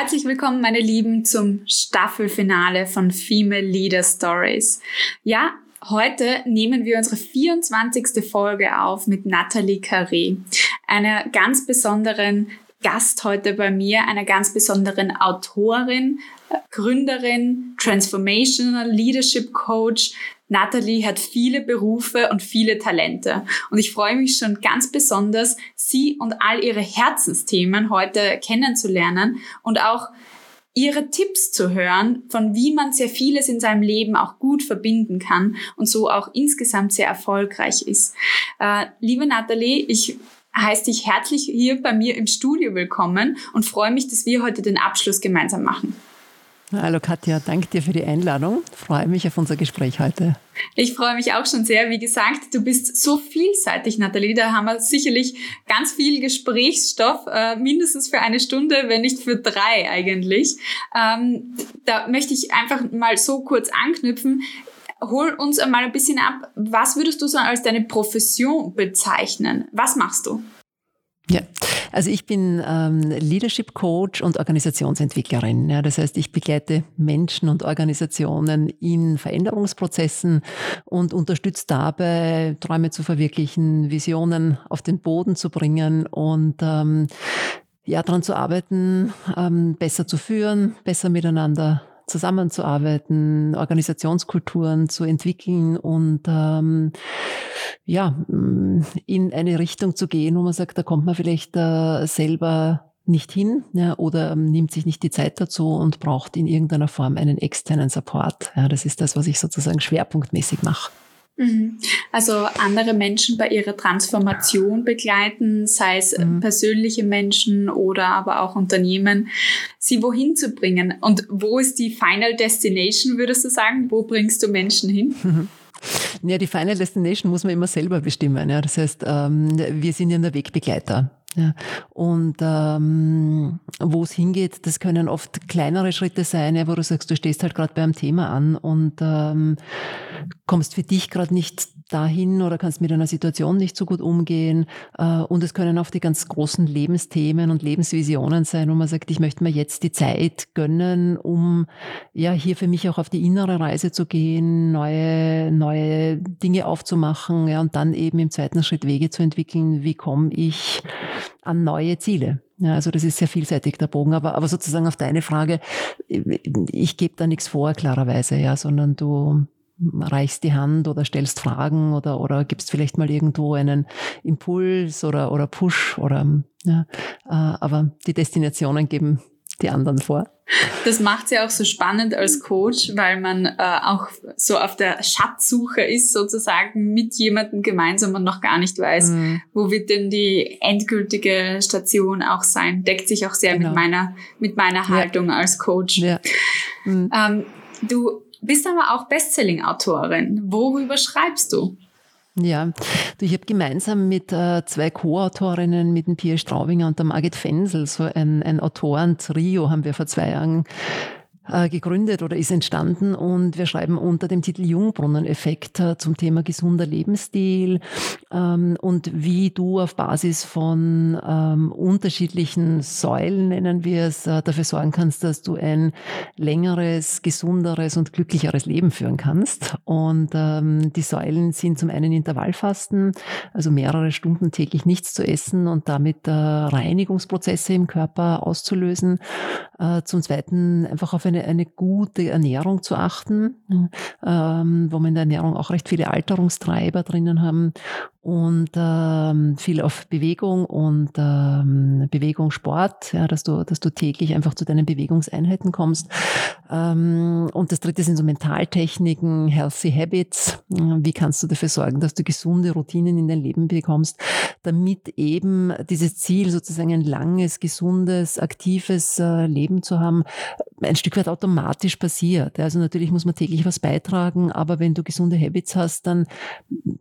Herzlich willkommen, meine Lieben, zum Staffelfinale von Female Leader Stories. Ja, heute nehmen wir unsere 24. Folge auf mit Nathalie Carré, einer ganz besonderen Gast heute bei mir, einer ganz besonderen Autorin, Gründerin, Transformational Leadership Coach. Nathalie hat viele Berufe und viele Talente. Und ich freue mich schon ganz besonders, sie und all ihre Herzensthemen heute kennenzulernen und auch ihre Tipps zu hören, von wie man sehr vieles in seinem Leben auch gut verbinden kann und so auch insgesamt sehr erfolgreich ist. Äh, liebe Nathalie, ich heiße dich herzlich hier bei mir im Studio willkommen und freue mich, dass wir heute den Abschluss gemeinsam machen. Hallo Katja, danke dir für die Einladung. Freue mich auf unser Gespräch heute. Ich freue mich auch schon sehr. Wie gesagt, du bist so vielseitig, Nathalie. Da haben wir sicherlich ganz viel Gesprächsstoff, äh, mindestens für eine Stunde, wenn nicht für drei eigentlich. Ähm, da möchte ich einfach mal so kurz anknüpfen. Hol uns einmal ein bisschen ab. Was würdest du so als deine Profession bezeichnen? Was machst du? Ja, also ich bin ähm, Leadership Coach und Organisationsentwicklerin. Ja, das heißt, ich begleite Menschen und Organisationen in Veränderungsprozessen und unterstütze dabei, Träume zu verwirklichen, Visionen auf den Boden zu bringen und ähm, ja, daran zu arbeiten, ähm, besser zu führen, besser miteinander zusammenzuarbeiten, Organisationskulturen zu entwickeln und ähm, ja, mm, in eine Richtung zu gehen, wo man sagt, da kommt man vielleicht äh, selber nicht hin ja, oder ähm, nimmt sich nicht die Zeit dazu und braucht in irgendeiner Form einen externen Support. Ja, das ist das, was ich sozusagen schwerpunktmäßig mache. Mhm. Also andere Menschen bei ihrer Transformation begleiten, sei es mhm. persönliche Menschen oder aber auch Unternehmen, sie wohin zu bringen. Und wo ist die Final Destination, würdest du sagen? Wo bringst du Menschen hin? Mhm. Ja, die Final Destination muss man immer selber bestimmen. Ja. Das heißt, ähm, wir sind ja der Wegbegleiter. Ja. Und ähm, wo es hingeht, das können oft kleinere Schritte sein, ja, wo du sagst, du stehst halt gerade beim Thema an und ähm, kommst für dich gerade nicht dahin oder kannst mit einer Situation nicht so gut umgehen. Äh, und es können auch die ganz großen Lebensthemen und Lebensvisionen sein, wo man sagt, ich möchte mir jetzt die Zeit gönnen, um ja hier für mich auch auf die innere Reise zu gehen, neue, neue Dinge aufzumachen ja, und dann eben im zweiten Schritt Wege zu entwickeln, wie komme ich an neue Ziele. Ja, also das ist sehr vielseitig der Bogen, aber, aber sozusagen auf deine Frage, ich gebe da nichts vor, klarerweise, ja, sondern du reichst die Hand oder stellst Fragen oder, oder gibst vielleicht mal irgendwo einen Impuls oder, oder Push oder, ja, äh, aber die Destinationen geben die anderen vor. Das macht es ja auch so spannend als Coach, weil man äh, auch so auf der Schatzsuche ist, sozusagen mit jemandem gemeinsam und noch gar nicht weiß, mhm. wo wird denn die endgültige Station auch sein. Deckt sich auch sehr genau. mit meiner, mit meiner Haltung ja. als Coach. Ja. Mhm. Ähm, du bist aber auch Bestselling-Autorin. Worüber schreibst du? Ja, ich habe gemeinsam mit äh, zwei Co-Autorinnen, mit dem Pierre Straubinger und der Margit Fensel, so ein, ein Autoren-Trio haben wir vor zwei Jahren äh, gegründet oder ist entstanden und wir schreiben unter dem Titel Jungbrunnen-Effekt äh, zum Thema gesunder Lebensstil ähm, und wie du auf Basis von ähm, unterschiedlichen Säulen, nennen wir es, äh, dafür sorgen kannst, dass du ein längeres, gesunderes und glücklicheres Leben führen kannst. Und ähm, die Säulen sind zum einen Intervallfasten, also mehrere Stunden täglich nichts zu essen und damit Reinigungsprozesse im Körper auszulösen. Zum zweiten einfach auf eine eine, eine gute Ernährung zu achten, ähm, wo wir in der Ernährung auch recht viele Alterungstreiber drinnen haben und ähm, viel auf Bewegung und ähm, Bewegung, Sport, ja, dass du, dass du täglich einfach zu deinen Bewegungseinheiten kommst. Ähm, und das dritte sind so Mentaltechniken, Healthy Habits. Wie kannst du dafür sorgen, dass du gesunde Routinen in dein Leben bekommst, damit eben dieses Ziel, sozusagen ein langes, gesundes, aktives äh, Leben zu haben, ein Stück weit automatisch passiert. Also natürlich muss man täglich was beitragen, aber wenn du gesunde Habits hast, dann,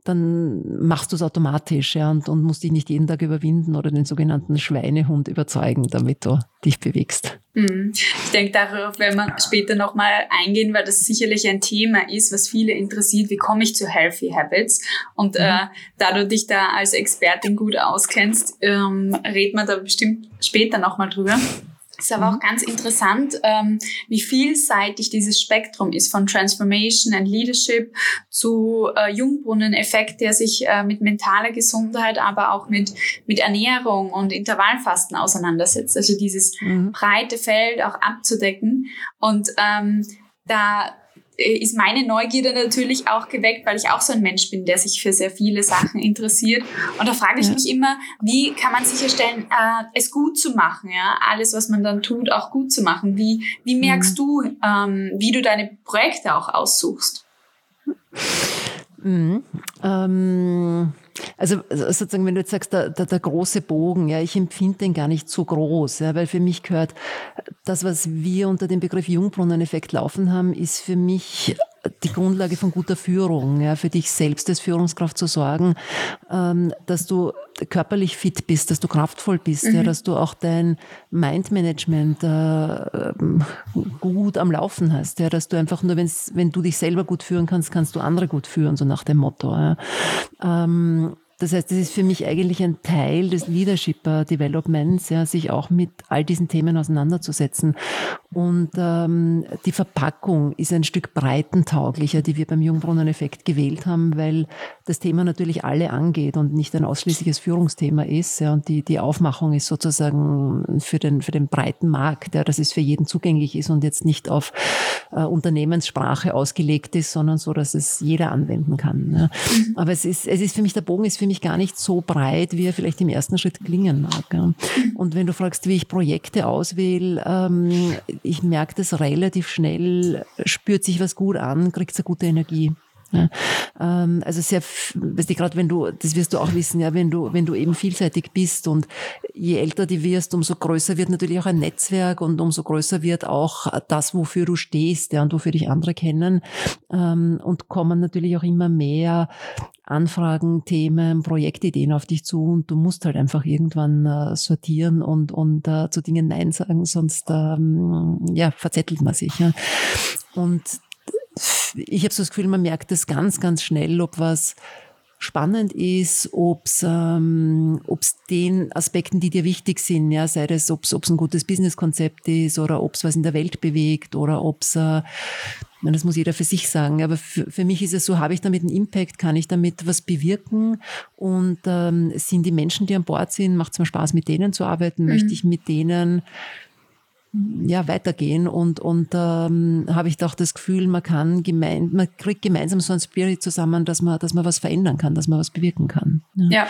dann machst machst du es automatisch ja, und, und musst dich nicht jeden Tag überwinden oder den sogenannten Schweinehund überzeugen, damit du dich bewegst. Mhm. Ich denke, darauf werden wir später nochmal eingehen, weil das sicherlich ein Thema ist, was viele interessiert. Wie komme ich zu Healthy Habits? Und mhm. äh, da du dich da als Expertin gut auskennst, ähm, reden wir da bestimmt später nochmal drüber. Ist aber auch mhm. ganz interessant, ähm, wie vielseitig dieses Spektrum ist von Transformation and Leadership zu äh, Jungbrunnen-Effekt, der sich äh, mit mentaler Gesundheit, aber auch mit, mit Ernährung und Intervallfasten auseinandersetzt. Also dieses mhm. breite Feld auch abzudecken. Und ähm, da ist meine Neugierde natürlich auch geweckt, weil ich auch so ein Mensch bin, der sich für sehr viele Sachen interessiert. Und da frage ich ja. mich immer, wie kann man sicherstellen, äh, es gut zu machen, ja, alles, was man dann tut, auch gut zu machen. Wie, wie merkst mhm. du, ähm, wie du deine Projekte auch aussuchst? Mhm. Ähm also, also sozusagen, wenn du jetzt sagst, der, der, der, große Bogen, ja, ich empfinde den gar nicht so groß, ja, weil für mich gehört, das, was wir unter dem Begriff Jungbrunneneffekt laufen haben, ist für mich die Grundlage von guter Führung, ja, für dich selbst als Führungskraft zu sorgen, ähm, dass du körperlich fit bist, dass du kraftvoll bist, mhm. ja, dass du auch dein Mindmanagement äh, gut am Laufen hast, ja, dass du einfach nur, wenn's, wenn du dich selber gut führen kannst, kannst du andere gut führen, so nach dem Motto. Ja. Ähm, das heißt, das ist für mich eigentlich ein Teil des Leadership Developments, ja, sich auch mit all diesen Themen auseinanderzusetzen. Und ähm, die Verpackung ist ein Stück breitentauglicher, die wir beim Jungbrunnen-Effekt gewählt haben, weil das Thema natürlich alle angeht und nicht ein ausschließliches Führungsthema ist. Ja, und die, die Aufmachung ist sozusagen für den, für den breiten Markt, ja, dass es für jeden zugänglich ist und jetzt nicht auf äh, Unternehmenssprache ausgelegt ist, sondern so, dass es jeder anwenden kann. Ja. Mhm. Aber es ist, es ist für mich, der Bogen ist für mich gar nicht so breit, wie er vielleicht im ersten Schritt klingen mag. Ja. Und wenn du fragst, wie ich Projekte auswähle, ähm, ich merke das relativ schnell, spürt sich was gut an, kriegt eine gute Energie. Ja, ähm, also sehr, weißt du, gerade wenn du, das wirst du auch wissen, ja, wenn du, wenn du eben vielseitig bist und je älter du wirst, umso größer wird natürlich auch ein Netzwerk und umso größer wird auch das, wofür du stehst, ja, und wofür dich andere kennen, ähm, und kommen natürlich auch immer mehr Anfragen, Themen, Projektideen auf dich zu und du musst halt einfach irgendwann äh, sortieren und, und äh, zu Dingen Nein sagen, sonst ähm, ja, verzettelt man sich. Ja. Und ich habe so das Gefühl, man merkt das ganz, ganz schnell, ob was spannend ist, ob es ähm, ob's den Aspekten, die dir wichtig sind, ja, sei das, ob es ein gutes Businesskonzept ist oder ob es was in der Welt bewegt oder ob es, äh, das muss jeder für sich sagen, aber für, für mich ist es so, habe ich damit einen Impact, kann ich damit was bewirken und ähm, sind die Menschen, die an Bord sind, macht es mir Spaß, mit denen zu arbeiten, mhm. möchte ich mit denen ja, weitergehen und, und ähm, habe ich doch das Gefühl, man kann gemein, man kriegt gemeinsam so ein Spirit zusammen, dass man, dass man was verändern kann, dass man was bewirken kann. Ja. ja.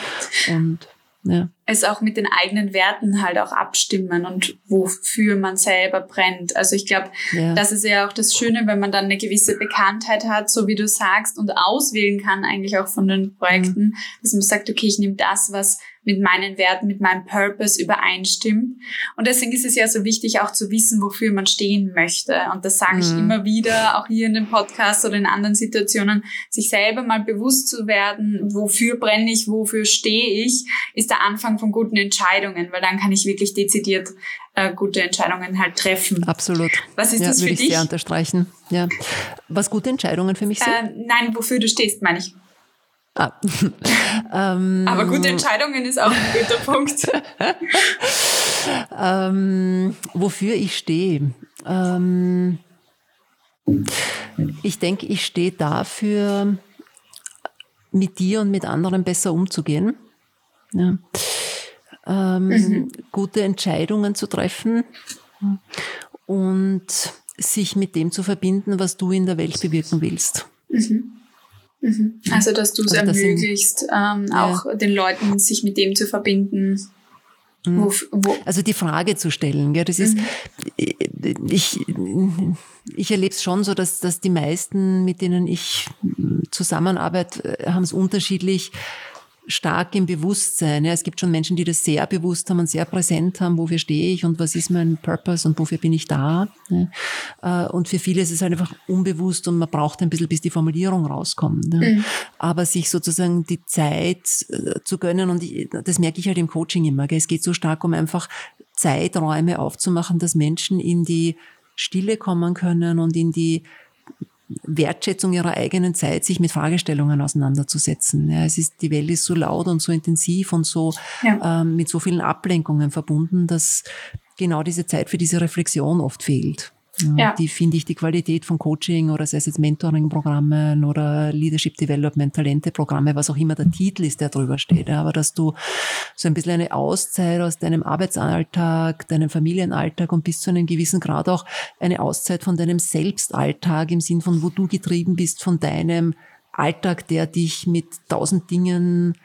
Und ja. Es auch mit den eigenen Werten halt auch abstimmen und wofür man selber brennt. Also ich glaube, ja. das ist ja auch das Schöne, wenn man dann eine gewisse Bekanntheit hat, so wie du sagst, und auswählen kann eigentlich auch von den Projekten, mhm. dass man sagt, okay, ich nehme das, was mit meinen Werten, mit meinem Purpose übereinstimmt. Und deswegen ist es ja so wichtig, auch zu wissen, wofür man stehen möchte. Und das sage ich mhm. immer wieder, auch hier in dem Podcast oder in anderen Situationen, sich selber mal bewusst zu werden, wofür brenne ich, wofür stehe ich, ist der Anfang von guten Entscheidungen, weil dann kann ich wirklich dezidiert äh, gute Entscheidungen halt treffen. Absolut. Was ist ja, das für würde dich? Ich sehr unterstreichen. Ja. Was gute Entscheidungen für mich sind? Äh, nein, wofür du stehst, meine ich. Ah. ähm, Aber gute Entscheidungen ist auch ein guter Punkt. ähm, wofür ich stehe. Ähm, ich denke, ich stehe dafür, mit dir und mit anderen besser umzugehen. Ja. Ähm, mhm. Gute Entscheidungen zu treffen und sich mit dem zu verbinden, was du in der Welt bewirken willst. Mhm. Mhm. Also, dass du es also, ermöglichst, ähm, ja. auch den Leuten sich mit dem zu verbinden. Mhm. Wo, wo also die Frage zu stellen, gell, das ist, mhm. ich, ich erlebe es schon so, dass, dass die meisten, mit denen ich zusammenarbeite, haben es unterschiedlich stark im Bewusstsein. Ja, es gibt schon Menschen, die das sehr bewusst haben und sehr präsent haben, wofür stehe ich und was ist mein Purpose und wofür bin ich da. Ja. Äh, und für viele ist es halt einfach unbewusst und man braucht ein bisschen, bis die Formulierung rauskommt. Ja. Mhm. Aber sich sozusagen die Zeit äh, zu gönnen und ich, das merke ich halt im Coaching immer. Gell. Es geht so stark um einfach Zeiträume aufzumachen, dass Menschen in die Stille kommen können und in die Wertschätzung ihrer eigenen Zeit, sich mit Fragestellungen auseinanderzusetzen. Ja, es ist, die Welt ist so laut und so intensiv und so ja. ähm, mit so vielen Ablenkungen verbunden, dass genau diese Zeit für diese Reflexion oft fehlt. Ja. Die finde ich die Qualität von Coaching oder sei es jetzt Mentoring-Programmen oder Leadership Development, Talente-Programme, was auch immer der Titel ist, der drüber steht. Aber dass du so ein bisschen eine Auszeit aus deinem Arbeitsalltag, deinem Familienalltag und bis zu einem gewissen Grad auch eine Auszeit von deinem Selbstalltag im Sinn von, wo du getrieben bist von deinem Alltag, der dich mit tausend Dingen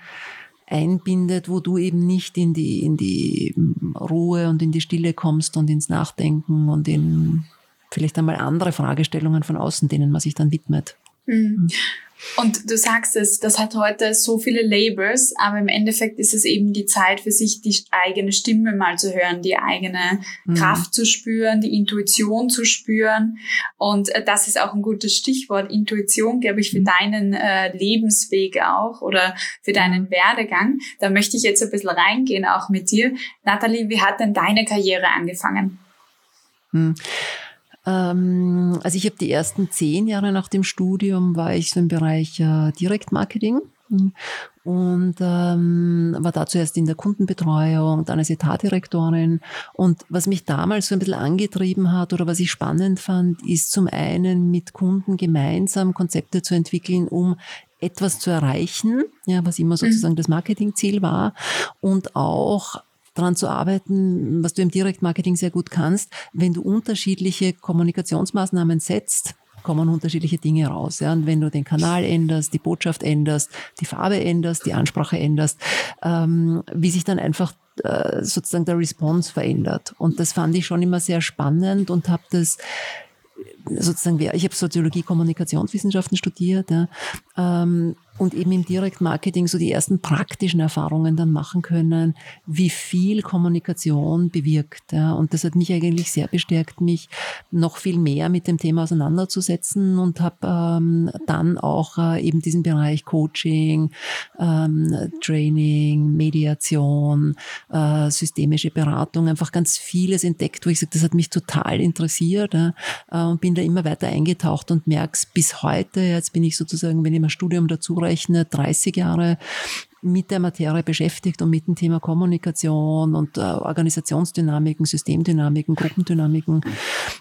einbindet, wo du eben nicht in die, in die Ruhe und in die Stille kommst und ins Nachdenken und in vielleicht einmal andere Fragestellungen von außen, denen man sich dann widmet. Mhm. Und du sagst es, das hat heute so viele Labels, aber im Endeffekt ist es eben die Zeit für sich, die eigene Stimme mal zu hören, die eigene mhm. Kraft zu spüren, die Intuition zu spüren. Und äh, das ist auch ein gutes Stichwort, Intuition, glaube ich, für mhm. deinen äh, Lebensweg auch oder für deinen Werdegang. Da möchte ich jetzt ein bisschen reingehen, auch mit dir. Nathalie, wie hat denn deine Karriere angefangen? Mhm. Ähm, also ich habe die ersten zehn Jahre nach dem Studium war ich so im Bereich äh, Direktmarketing und ähm, war da zuerst in der Kundenbetreuung, dann als Etatdirektorin. Und was mich damals so ein bisschen angetrieben hat oder was ich spannend fand, ist zum einen mit Kunden gemeinsam Konzepte zu entwickeln, um etwas zu erreichen, ja, was immer sozusagen mhm. das Marketingziel war und auch daran zu arbeiten, was du im Direktmarketing sehr gut kannst, wenn du unterschiedliche Kommunikationsmaßnahmen setzt, kommen unterschiedliche Dinge raus. Ja. Und wenn du den Kanal änderst, die Botschaft änderst, die Farbe änderst, die Ansprache änderst, ähm, wie sich dann einfach äh, sozusagen der Response verändert. Und das fand ich schon immer sehr spannend und habe das sozusagen, ich habe Soziologie, Kommunikationswissenschaften studiert ja, ähm, und eben im Direktmarketing so die ersten praktischen Erfahrungen dann machen können, wie viel Kommunikation bewirkt. Ja. Und das hat mich eigentlich sehr bestärkt, mich noch viel mehr mit dem Thema auseinanderzusetzen und habe ähm, dann auch äh, eben diesen Bereich Coaching, ähm, Training, Mediation, äh, systemische Beratung, einfach ganz vieles entdeckt, wo ich sage, das hat mich total interessiert äh, und bin da immer weiter eingetaucht und merke es bis heute, jetzt bin ich sozusagen, wenn ich mein Studium dazu umgerechnet 30 Jahre mit der Materie beschäftigt und mit dem Thema Kommunikation und äh, Organisationsdynamiken, Systemdynamiken, Gruppendynamiken.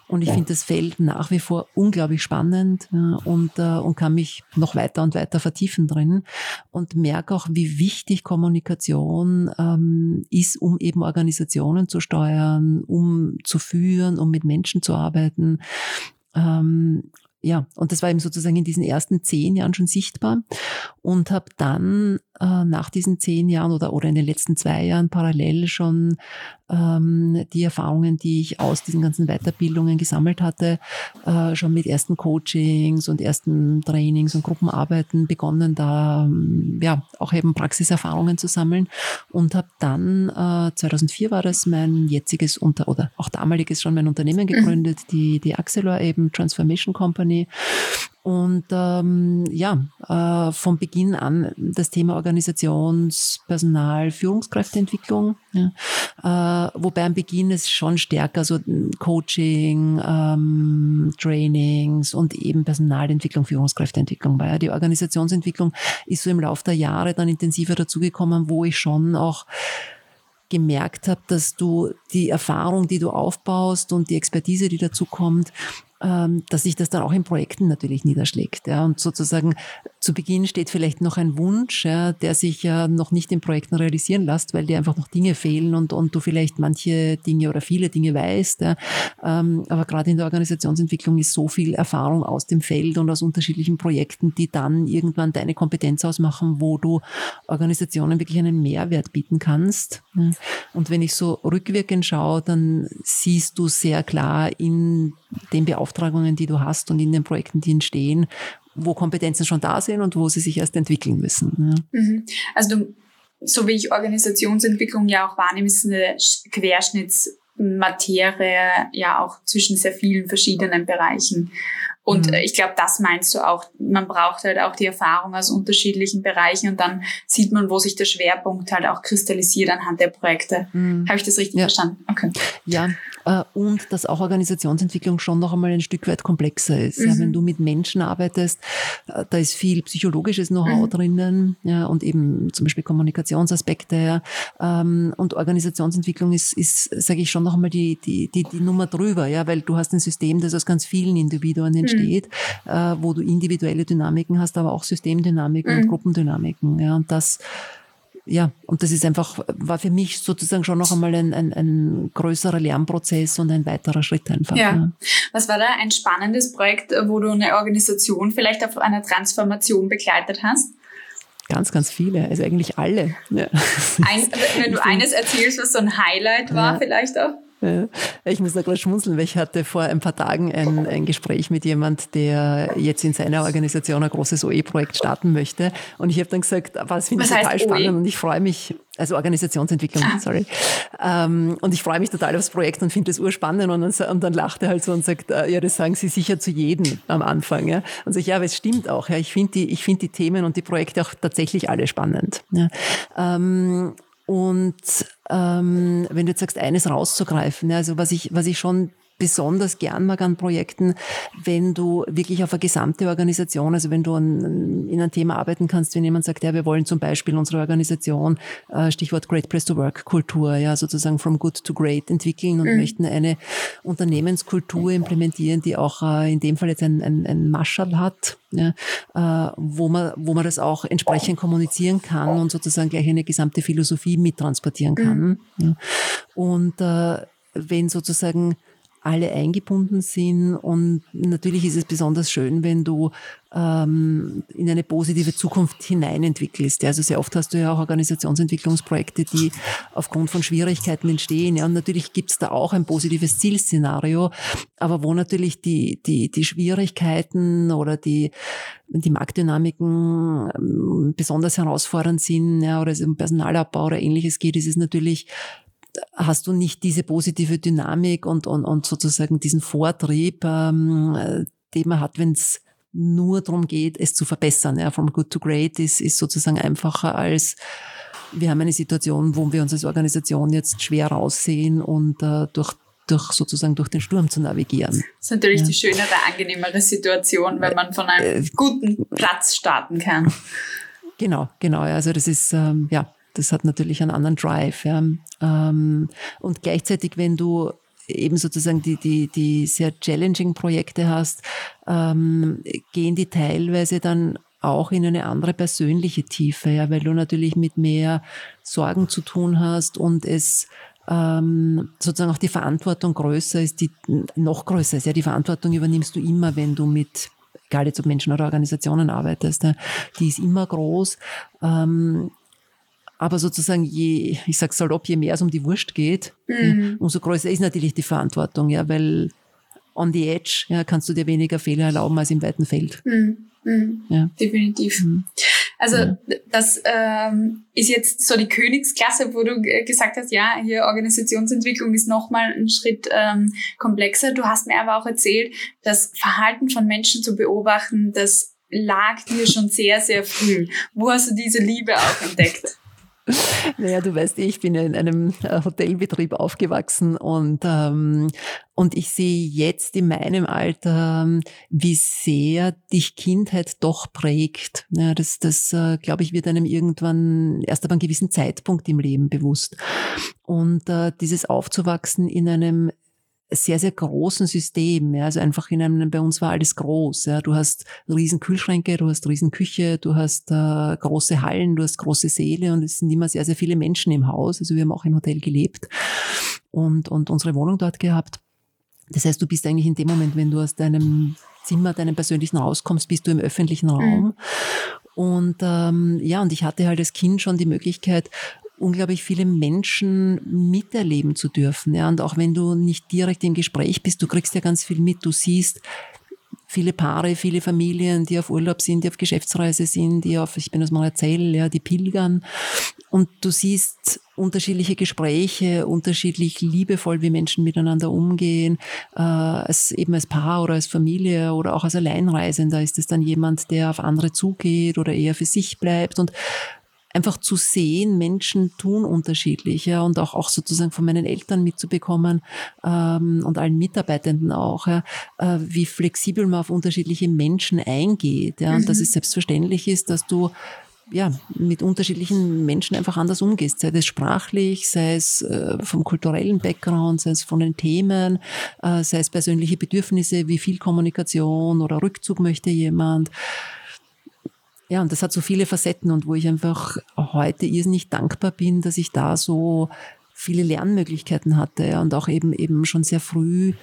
Und ich finde das Feld nach wie vor unglaublich spannend ja, und, äh, und kann mich noch weiter und weiter vertiefen drin und merke auch, wie wichtig Kommunikation ähm, ist, um eben Organisationen zu steuern, um zu führen, um mit Menschen zu arbeiten. Ähm, ja, und das war eben sozusagen in diesen ersten zehn Jahren schon sichtbar und habe dann äh, nach diesen zehn Jahren oder, oder in den letzten zwei Jahren parallel schon ähm, die Erfahrungen, die ich aus diesen ganzen Weiterbildungen gesammelt hatte, äh, schon mit ersten Coachings und ersten Trainings und Gruppenarbeiten begonnen, da ähm, ja auch eben Praxiserfahrungen zu sammeln und habe dann äh, 2004 war das mein jetziges Unter oder auch damaliges schon mein Unternehmen gegründet, mhm. die die Axelor eben Transformation Company und ähm, ja, äh, von Beginn an das Thema Organisations-, Personal-, Führungskräfteentwicklung. Ja. Äh, wobei am Beginn es schon stärker so Coaching, ähm, Trainings und eben Personalentwicklung, Führungskräfteentwicklung war. Ja. Die Organisationsentwicklung ist so im Laufe der Jahre dann intensiver dazugekommen, wo ich schon auch gemerkt habe, dass du die Erfahrung, die du aufbaust und die Expertise, die dazu kommt, dass sich das dann auch in Projekten natürlich niederschlägt. Ja. Und sozusagen zu Beginn steht vielleicht noch ein Wunsch, ja, der sich ja noch nicht in Projekten realisieren lässt, weil dir einfach noch Dinge fehlen und, und du vielleicht manche Dinge oder viele Dinge weißt. Ja. Ähm, aber gerade in der Organisationsentwicklung ist so viel Erfahrung aus dem Feld und aus unterschiedlichen Projekten, die dann irgendwann deine Kompetenz ausmachen, wo du Organisationen wirklich einen Mehrwert bieten kannst. Und wenn ich so rückwirkend schaue, dann siehst du sehr klar in den Beauftragungen, die du hast und in den Projekten, die entstehen, wo Kompetenzen schon da sind und wo sie sich erst entwickeln müssen. Ja. Mhm. Also du, so wie ich Organisationsentwicklung ja auch wahrnehme, ist eine Querschnittsmaterie ja auch zwischen sehr vielen verschiedenen Bereichen. Und mhm. ich glaube, das meinst du auch. Man braucht halt auch die Erfahrung aus unterschiedlichen Bereichen und dann sieht man, wo sich der Schwerpunkt halt auch kristallisiert anhand der Projekte. Mhm. Habe ich das richtig ja. verstanden? Okay. Ja, äh, und dass auch Organisationsentwicklung schon noch einmal ein Stück weit komplexer ist. Mhm. Ja, wenn du mit Menschen arbeitest, äh, da ist viel psychologisches Know-how mhm. drinnen ja, und eben zum Beispiel Kommunikationsaspekte. Ja, ähm, und Organisationsentwicklung ist, ist sage ich, schon noch einmal die, die, die, die Nummer drüber, ja, weil du hast ein System, das aus ganz vielen Individuen entsteht, mhm. äh, wo du individuelle Dynamiken hast, aber auch Systemdynamiken und mhm. Gruppendynamiken. Ja, und das ja, und das ist einfach, war für mich sozusagen schon noch einmal ein, ein, ein größerer Lernprozess und ein weiterer Schritt einfach. Ja. ja. Was war da ein spannendes Projekt, wo du eine Organisation vielleicht auf einer Transformation begleitet hast? Ganz, ganz viele, also eigentlich alle. Ja. Ein, wenn du eines erzählst, was so ein Highlight war, ja. vielleicht auch? Ich muss da gerade schmunzeln, weil ich hatte vor ein paar Tagen ein, ein Gespräch mit jemand, der jetzt in seiner Organisation ein großes OE-Projekt starten möchte. Und ich habe dann gesagt, was finde ich total spannend OE? und ich freue mich, also Organisationsentwicklung, ah. sorry. Ähm, und ich freue mich total aufs Projekt und finde es urspannend und dann, und dann lacht er halt so und sagt, äh, ja, das sagen Sie sicher zu jedem am Anfang. Ja? Und sage ich, ja, aber es stimmt auch. Ja. Ich finde die, ich finde die Themen und die Projekte auch tatsächlich alle spannend. Ja. Ähm, und ähm, wenn du jetzt sagst, eines rauszugreifen, also was ich, was ich schon besonders gern mag an Projekten, wenn du wirklich auf eine gesamte Organisation, also wenn du an, in ein Thema arbeiten kannst, wenn jemand sagt, ja, wir wollen zum Beispiel unsere Organisation, äh, Stichwort Great Place to Work Kultur, ja, sozusagen from good to great entwickeln und mhm. möchten eine Unternehmenskultur implementieren, die auch äh, in dem Fall jetzt ein, ein, ein Marshall hat, ja, äh, wo man, wo man das auch entsprechend kommunizieren kann und sozusagen gleich eine gesamte Philosophie mittransportieren kann. Mhm. Ja. Und äh, wenn sozusagen alle eingebunden sind. Und natürlich ist es besonders schön, wenn du ähm, in eine positive Zukunft hineinentwickelst. Ja, also sehr oft hast du ja auch Organisationsentwicklungsprojekte, die aufgrund von Schwierigkeiten entstehen. Ja, und natürlich gibt's da auch ein positives Zielszenario, aber wo natürlich die, die, die Schwierigkeiten oder die, die Marktdynamiken ähm, besonders herausfordernd sind, ja, oder es um Personalabbau oder ähnliches geht, ist es natürlich hast du nicht diese positive Dynamik und, und, und sozusagen diesen Vortrieb, ähm, den man hat, wenn es nur darum geht, es zu verbessern. Ja, from good to great ist, ist sozusagen einfacher als wir haben eine Situation, wo wir uns als Organisation jetzt schwer raussehen und äh, durch durch sozusagen durch den Sturm zu navigieren. Das ist natürlich ja. die schönere, angenehmere Situation, wenn man von einem äh, guten Platz starten kann. Genau, genau. Also das ist ähm, ja das hat natürlich einen anderen Drive. Ja. Ähm, und gleichzeitig, wenn du eben sozusagen die, die, die sehr challenging Projekte hast, ähm, gehen die teilweise dann auch in eine andere persönliche Tiefe, ja, weil du natürlich mit mehr Sorgen zu tun hast und es ähm, sozusagen auch die Verantwortung größer ist, die noch größer ist. Ja, die Verantwortung übernimmst du immer, wenn du mit egal jetzt ob Menschen oder Organisationen arbeitest, die ist immer groß. Ähm, aber sozusagen je, ich sag salopp, je mehr es um die Wurst geht, mhm. ja, umso größer ist natürlich die Verantwortung, ja, weil on the edge ja, kannst du dir weniger Fehler erlauben als im weiten Feld. Mhm. Mhm. Ja. Definitiv. Mhm. Also ja. das ähm, ist jetzt so die Königsklasse, wo du gesagt hast, ja, hier Organisationsentwicklung ist nochmal ein Schritt ähm, komplexer. Du hast mir aber auch erzählt, das Verhalten von Menschen zu beobachten, das lag dir schon sehr, sehr früh. Wo hast du diese Liebe auch entdeckt? Naja, du weißt, ich bin in einem äh, Hotelbetrieb aufgewachsen und, ähm, und ich sehe jetzt in meinem Alter, ähm, wie sehr dich Kindheit doch prägt. Ja, das, das äh, glaube ich, wird einem irgendwann erst ab einem gewissen Zeitpunkt im Leben bewusst. Und äh, dieses Aufzuwachsen in einem sehr, sehr großen System. Ja. Also einfach in einem, bei uns war alles groß. Ja. Du hast riesen Kühlschränke, du hast riesen Küche, du hast äh, große Hallen, du hast große Säle und es sind immer sehr, sehr viele Menschen im Haus. Also wir haben auch im Hotel gelebt und, und unsere Wohnung dort gehabt. Das heißt, du bist eigentlich in dem Moment, wenn du aus deinem Zimmer, deinem persönlichen Haus kommst, bist du im öffentlichen Raum. Mhm. Und ähm, ja, und ich hatte halt als Kind schon die Möglichkeit, unglaublich viele Menschen miterleben zu dürfen. Ja. Und auch wenn du nicht direkt im Gespräch bist, du kriegst ja ganz viel mit. Du siehst, viele Paare, viele Familien, die auf Urlaub sind, die auf Geschäftsreise sind, die auf, ich bin aus Marazell, ja, die pilgern. Und du siehst unterschiedliche Gespräche, unterschiedlich liebevoll, wie Menschen miteinander umgehen, äh, als eben als Paar oder als Familie oder auch als Alleinreisender ist es dann jemand, der auf andere zugeht oder eher für sich bleibt und einfach zu sehen, Menschen tun unterschiedlich, ja, und auch, auch sozusagen von meinen Eltern mitzubekommen ähm, und allen Mitarbeitenden auch, ja, äh, wie flexibel man auf unterschiedliche Menschen eingeht, ja, und mhm. dass es selbstverständlich ist, dass du ja, mit unterschiedlichen Menschen einfach anders umgehst, sei es sprachlich, sei es äh, vom kulturellen Background, sei es von den Themen, äh, sei es persönliche Bedürfnisse, wie viel Kommunikation oder Rückzug möchte jemand. Ja, und das hat so viele Facetten und wo ich einfach heute irrsinnig dankbar bin, dass ich da so viele Lernmöglichkeiten hatte und auch eben, eben schon sehr früh äh,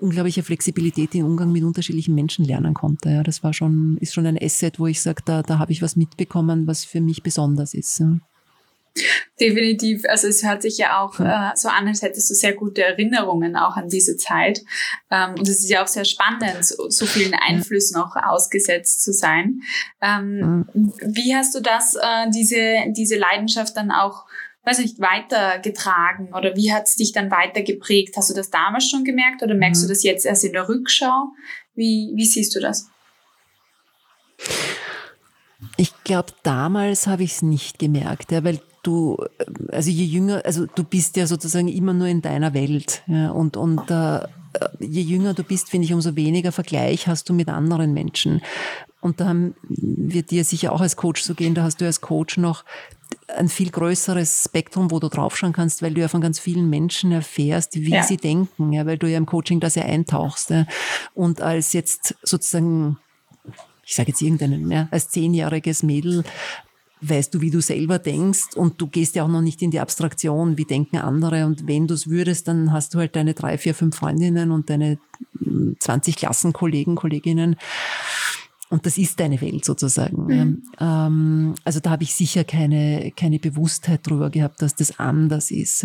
unglaubliche Flexibilität im Umgang mit unterschiedlichen Menschen lernen konnte. Ja, das war schon, ist schon ein Asset, wo ich sage, da, da habe ich was mitbekommen, was für mich besonders ist. Ja. Definitiv. Also es hört sich ja auch äh, so an, als hättest du sehr gute Erinnerungen auch an diese Zeit. Ähm, und es ist ja auch sehr spannend, so, so vielen Einflüssen auch ausgesetzt zu sein. Ähm, mhm. Wie hast du das, äh, diese, diese Leidenschaft dann auch, weiß nicht, weitergetragen oder wie hat es dich dann weitergeprägt? Hast du das damals schon gemerkt oder merkst mhm. du das jetzt erst in der Rückschau? Wie, wie siehst du das? Ich glaube, damals habe ich es nicht gemerkt, ja, weil du, also je jünger, also du bist ja sozusagen immer nur in deiner Welt. Ja, und und äh, je jünger du bist, finde ich, umso weniger Vergleich hast du mit anderen Menschen. Und da haben wir dir sicher auch als Coach so gehen, da hast du als Coach noch ein viel größeres Spektrum, wo du draufschauen kannst, weil du ja von ganz vielen Menschen erfährst, wie ja. sie denken, ja, weil du ja im Coaching da sehr eintauchst. Ja. Und als jetzt sozusagen ich sage jetzt irgendeinen, ja, als zehnjähriges Mädel weißt du, wie du selber denkst und du gehst ja auch noch nicht in die Abstraktion, wie denken andere und wenn du es würdest, dann hast du halt deine drei, vier, fünf Freundinnen und deine 20 Klassenkollegen, Kolleginnen und das ist deine Welt sozusagen. Mhm. Ähm, also da habe ich sicher keine, keine Bewusstheit drüber gehabt, dass das anders ist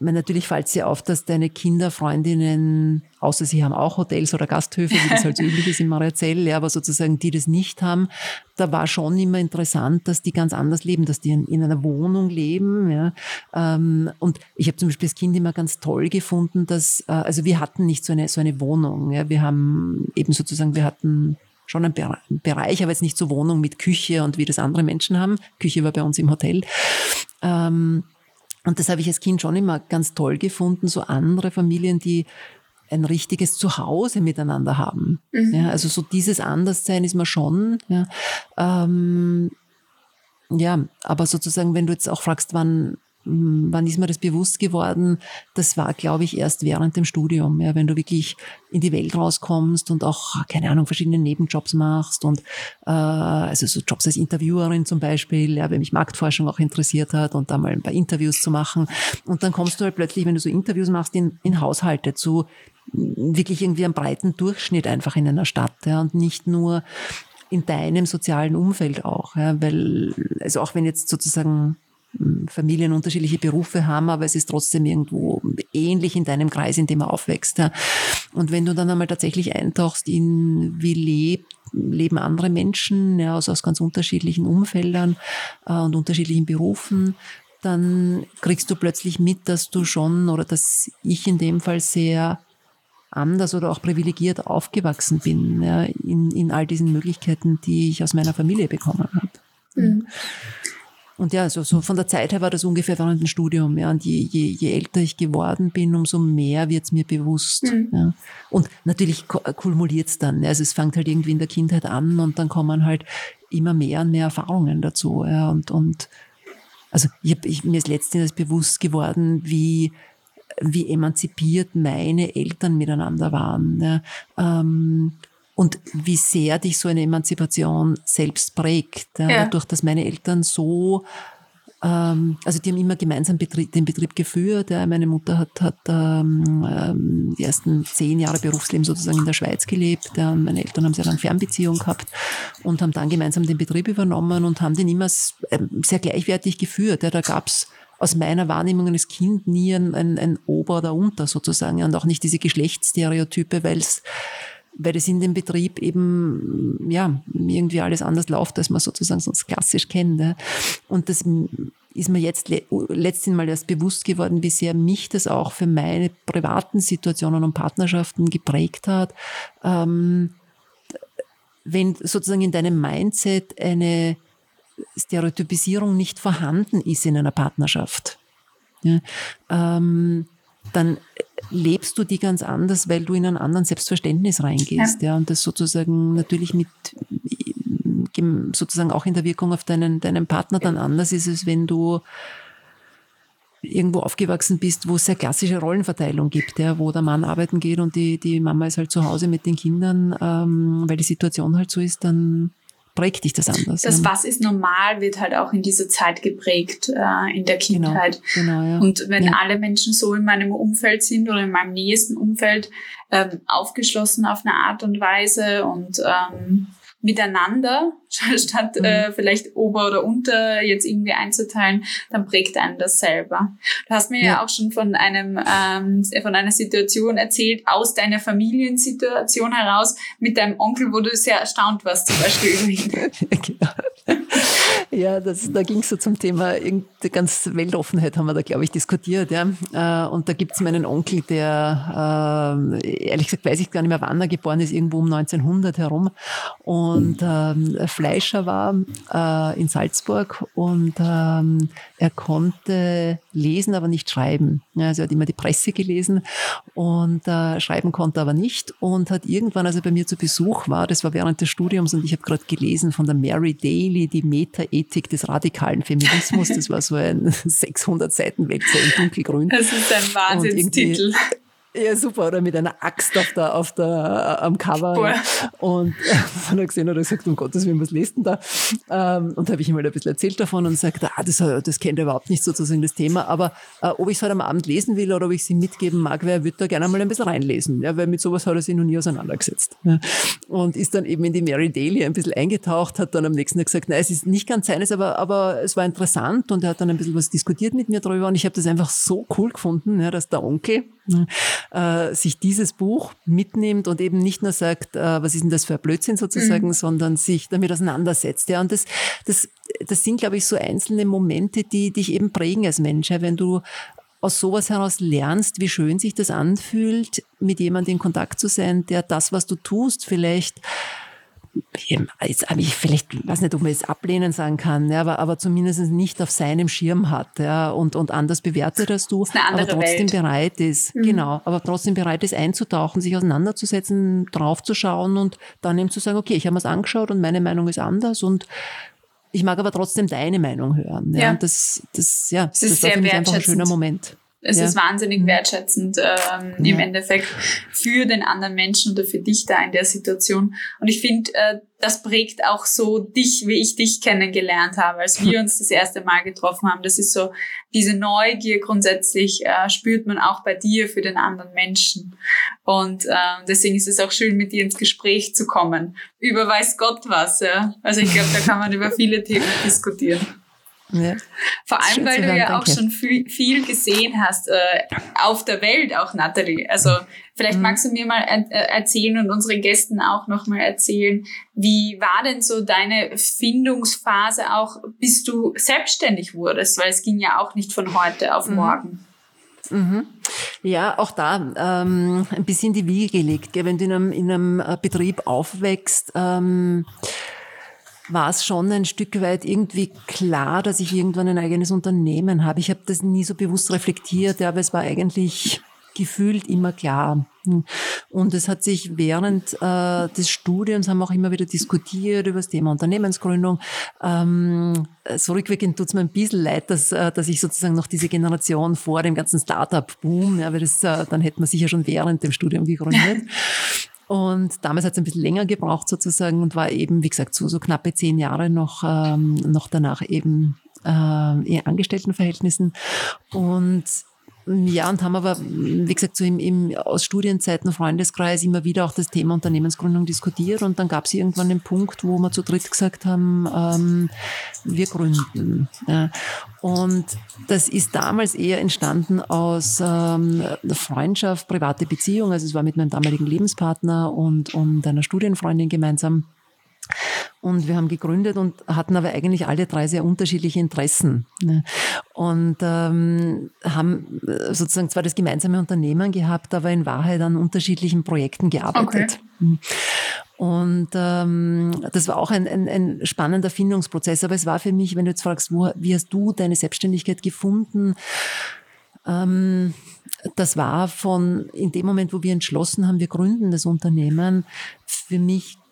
meine, natürlich fällt es dir auf, dass deine Kinder, Freundinnen, außer sie haben auch Hotels oder Gasthöfe, wie das halt so üblich ist in Mariazell, ja, aber sozusagen die das nicht haben, da war schon immer interessant, dass die ganz anders leben, dass die in, in einer Wohnung leben. Ja. Ähm, und ich habe zum Beispiel das Kind immer ganz toll gefunden, dass, äh, also wir hatten nicht so eine, so eine Wohnung. Ja. Wir haben eben sozusagen, wir hatten schon einen Bereich, aber jetzt nicht so Wohnung mit Küche und wie das andere Menschen haben. Küche war bei uns im Hotel. Ähm, und das habe ich als Kind schon immer ganz toll gefunden, so andere Familien, die ein richtiges Zuhause miteinander haben. Mhm. Ja, also so dieses Anderssein ist man schon. Ja, ähm, ja, aber sozusagen, wenn du jetzt auch fragst, wann wann ist mir das bewusst geworden? Das war, glaube ich, erst während dem Studium. Ja, wenn du wirklich in die Welt rauskommst und auch, keine Ahnung, verschiedene Nebenjobs machst und äh, also so Jobs als Interviewerin zum Beispiel, ja, wenn mich Marktforschung auch interessiert hat und da mal ein paar Interviews zu machen. Und dann kommst du halt plötzlich, wenn du so Interviews machst, in, in Haushalte zu wirklich irgendwie einem breiten Durchschnitt einfach in einer Stadt ja, und nicht nur in deinem sozialen Umfeld auch, ja, weil also auch wenn jetzt sozusagen Familien unterschiedliche Berufe haben, aber es ist trotzdem irgendwo ähnlich in deinem Kreis, in dem er aufwächst. Und wenn du dann einmal tatsächlich eintauchst in, wie lebt, leben andere Menschen ja, aus, aus ganz unterschiedlichen Umfeldern äh, und unterschiedlichen Berufen, dann kriegst du plötzlich mit, dass du schon oder dass ich in dem Fall sehr anders oder auch privilegiert aufgewachsen bin, ja, in, in all diesen Möglichkeiten, die ich aus meiner Familie bekommen habe. Mhm. Und ja, so, so von der Zeit her war das ungefähr während dem Studium. Ja. Und je, je, je älter ich geworden bin, umso mehr wird es mir bewusst. Mhm. Ja. Und natürlich kumuliert es dann. Also es fängt halt irgendwie in der Kindheit an und dann kommen halt immer mehr und mehr Erfahrungen dazu. Ja. Und, und also ich hab, ich, mir ist letztendlich bewusst geworden, wie wie emanzipiert meine Eltern miteinander waren. Ja. Ähm, und wie sehr dich so eine Emanzipation selbst prägt. Ja. Dadurch, dass meine Eltern so ähm, also die haben immer gemeinsam Betrieb, den Betrieb geführt. Ja. Meine Mutter hat, hat ähm, ähm, die ersten zehn Jahre Berufsleben sozusagen in der Schweiz gelebt. Ja. Meine Eltern haben sehr lange Fernbeziehung gehabt und haben dann gemeinsam den Betrieb übernommen und haben den immer ähm, sehr gleichwertig geführt. Ja. Da gab's aus meiner Wahrnehmung als Kind nie ein, ein, ein Ober oder Unter sozusagen und auch nicht diese Geschlechtsstereotype, weil es weil das in dem Betrieb eben ja irgendwie alles anders läuft, als man sozusagen sonst klassisch kennt. Und das ist mir jetzt le letztens mal erst bewusst geworden, wie sehr mich das auch für meine privaten Situationen und Partnerschaften geprägt hat. Ähm, wenn sozusagen in deinem Mindset eine Stereotypisierung nicht vorhanden ist in einer Partnerschaft, ja, ähm, dann lebst du die ganz anders, weil du in einen anderen Selbstverständnis reingehst. Ja. ja und das sozusagen natürlich mit sozusagen auch in der Wirkung auf deinen, deinen Partner dann anders ist, als wenn du irgendwo aufgewachsen bist, wo es sehr klassische Rollenverteilung gibt, ja, wo der Mann arbeiten geht und die, die Mama ist halt zu Hause mit den Kindern, ähm, weil die Situation halt so ist, dann prägt dich das anders. Das, ja. was ist normal, wird halt auch in dieser Zeit geprägt, äh, in der genau, Kindheit. Genau, genau, ja. Und wenn ja. alle Menschen so in meinem Umfeld sind oder in meinem nächsten Umfeld ähm, aufgeschlossen auf eine Art und Weise und ähm, miteinander, statt mhm. äh, vielleicht Ober oder Unter jetzt irgendwie einzuteilen, dann prägt einen das selber. Du hast mir ja, ja auch schon von einem ähm, von einer Situation erzählt aus deiner Familiensituation heraus mit deinem Onkel, wo du sehr erstaunt warst, zum Beispiel. genau. Ja, das, da ging es so zum Thema die ganze Weltoffenheit haben wir da, glaube ich, diskutiert. Ja. Äh, und da gibt es meinen Onkel, der, äh, ehrlich gesagt, weiß ich gar nicht mehr, wann er geboren ist, irgendwo um 1900 herum. Und ähm, Fleischer war äh, in Salzburg und ähm, er konnte lesen, aber nicht schreiben. Also er hat immer die Presse gelesen und äh, schreiben konnte aber nicht und hat irgendwann, als er bei mir zu Besuch war, das war während des Studiums und ich habe gerade gelesen von der Mary Daly, die Metaethik des radikalen Feminismus. Das war so ein 600 Seiten Wälzer in dunkelgrün. Das ist ein Wahnsinnstitel. Ja, super, oder mit einer Axt auf der, auf der, äh, am Cover. Boah. Und äh, dann hat er gesehen, hat er gesagt, um Gottes Willen, was lest denn da? Ähm, und habe ich ihm halt ein bisschen erzählt davon und sagt, ah, das, das kennt er überhaupt nicht sozusagen das Thema. Aber äh, ob ich es heute am Abend lesen will oder ob ich es ihm mitgeben mag, wer würde da gerne mal ein bisschen reinlesen. Ja, weil mit sowas hat er sich noch nie auseinandergesetzt. Ja. Und ist dann eben in die Mary Daly ein bisschen eingetaucht, hat dann am nächsten Tag gesagt, nein, es ist nicht ganz seines, aber, aber es war interessant und er hat dann ein bisschen was diskutiert mit mir darüber und ich habe das einfach so cool gefunden, ja, dass der Onkel äh, sich dieses Buch mitnimmt und eben nicht nur sagt, äh, was ist denn das für ein Blödsinn sozusagen, mhm. sondern sich damit auseinandersetzt. Ja, und das, das, das sind, glaube ich, so einzelne Momente, die dich eben prägen als Mensch. Ja, wenn du aus sowas heraus lernst, wie schön sich das anfühlt, mit jemandem in Kontakt zu sein, der das, was du tust, vielleicht ich vielleicht, weiß nicht, ob man es ablehnen sagen kann, ja, aber, aber zumindest nicht auf seinem Schirm hat ja, und, und anders bewertet als du, aber trotzdem Welt. bereit ist, mhm. genau, aber trotzdem bereit ist einzutauchen, sich auseinanderzusetzen, draufzuschauen und dann eben zu sagen, okay, ich habe es angeschaut und meine Meinung ist anders und ich mag aber trotzdem deine Meinung hören. Ja, ja. das, das, ja, das, das war für mich einfach ein schöner Moment. Es ja. ist wahnsinnig mhm. wertschätzend ähm, ja. im Endeffekt für den anderen Menschen oder für dich da in der Situation. Und ich finde, äh, das prägt auch so dich, wie ich dich kennengelernt habe, als wir uns das erste Mal getroffen haben. Das ist so, diese Neugier grundsätzlich äh, spürt man auch bei dir für den anderen Menschen. Und äh, deswegen ist es auch schön, mit dir ins Gespräch zu kommen. Über weiß Gott was, ja. Also ich glaube, da kann man über viele Themen diskutieren. Ja. Vor allem, weil du ja danke. auch schon viel, viel gesehen hast äh, auf der Welt, auch Nathalie. Also vielleicht mhm. magst du mir mal er äh, erzählen und unseren Gästen auch nochmal erzählen, wie war denn so deine Findungsphase auch, bis du selbstständig wurdest? Weil es ging ja auch nicht von heute auf mhm. morgen. Mhm. Ja, auch da ähm, ein bisschen die Wiege gelegt. Gell? Wenn du in einem, in einem äh, Betrieb aufwächst, ähm, war es schon ein Stück weit irgendwie klar, dass ich irgendwann ein eigenes Unternehmen habe. Ich habe das nie so bewusst reflektiert, aber es war eigentlich gefühlt immer klar. Und es hat sich während äh, des Studiums haben wir auch immer wieder diskutiert über das Thema Unternehmensgründung. Ähm, so rückwirkend tut es mir ein bisschen leid, dass, äh, dass ich sozusagen noch diese Generation vor dem ganzen Startup-Boom, ja, weil das, äh, dann hätte man sich ja schon während dem Studium gegründet. Und damals hat es ein bisschen länger gebraucht sozusagen und war eben, wie gesagt, so, so knappe zehn Jahre noch, ähm, noch danach eben äh, in Angestelltenverhältnissen. Und Ja, und haben aber, wie gesagt, so im, im, aus Studienzeiten, Freundeskreis immer wieder auch das Thema Unternehmensgründung diskutiert. Und dann gab es irgendwann den Punkt, wo wir zu dritt gesagt haben, ähm, wir gründen. Ja. Und das ist damals eher entstanden aus ähm, Freundschaft, private Beziehung. Also es war mit meinem damaligen Lebenspartner und, und einer Studienfreundin gemeinsam. Und wir haben gegründet und hatten aber eigentlich alle drei sehr unterschiedliche Interessen. Ne? Und ähm, haben sozusagen zwar das gemeinsame Unternehmen gehabt, aber in Wahrheit an unterschiedlichen Projekten gearbeitet. Okay. Hm. Und ähm, das war auch ein, ein, ein spannender Findungsprozess. Aber es war für mich, wenn du jetzt fragst, wo, wie hast du deine Selbstständigkeit gefunden? Ähm, das war von in dem Moment, wo wir entschlossen haben, wir gründen das Unternehmen, für mich äh,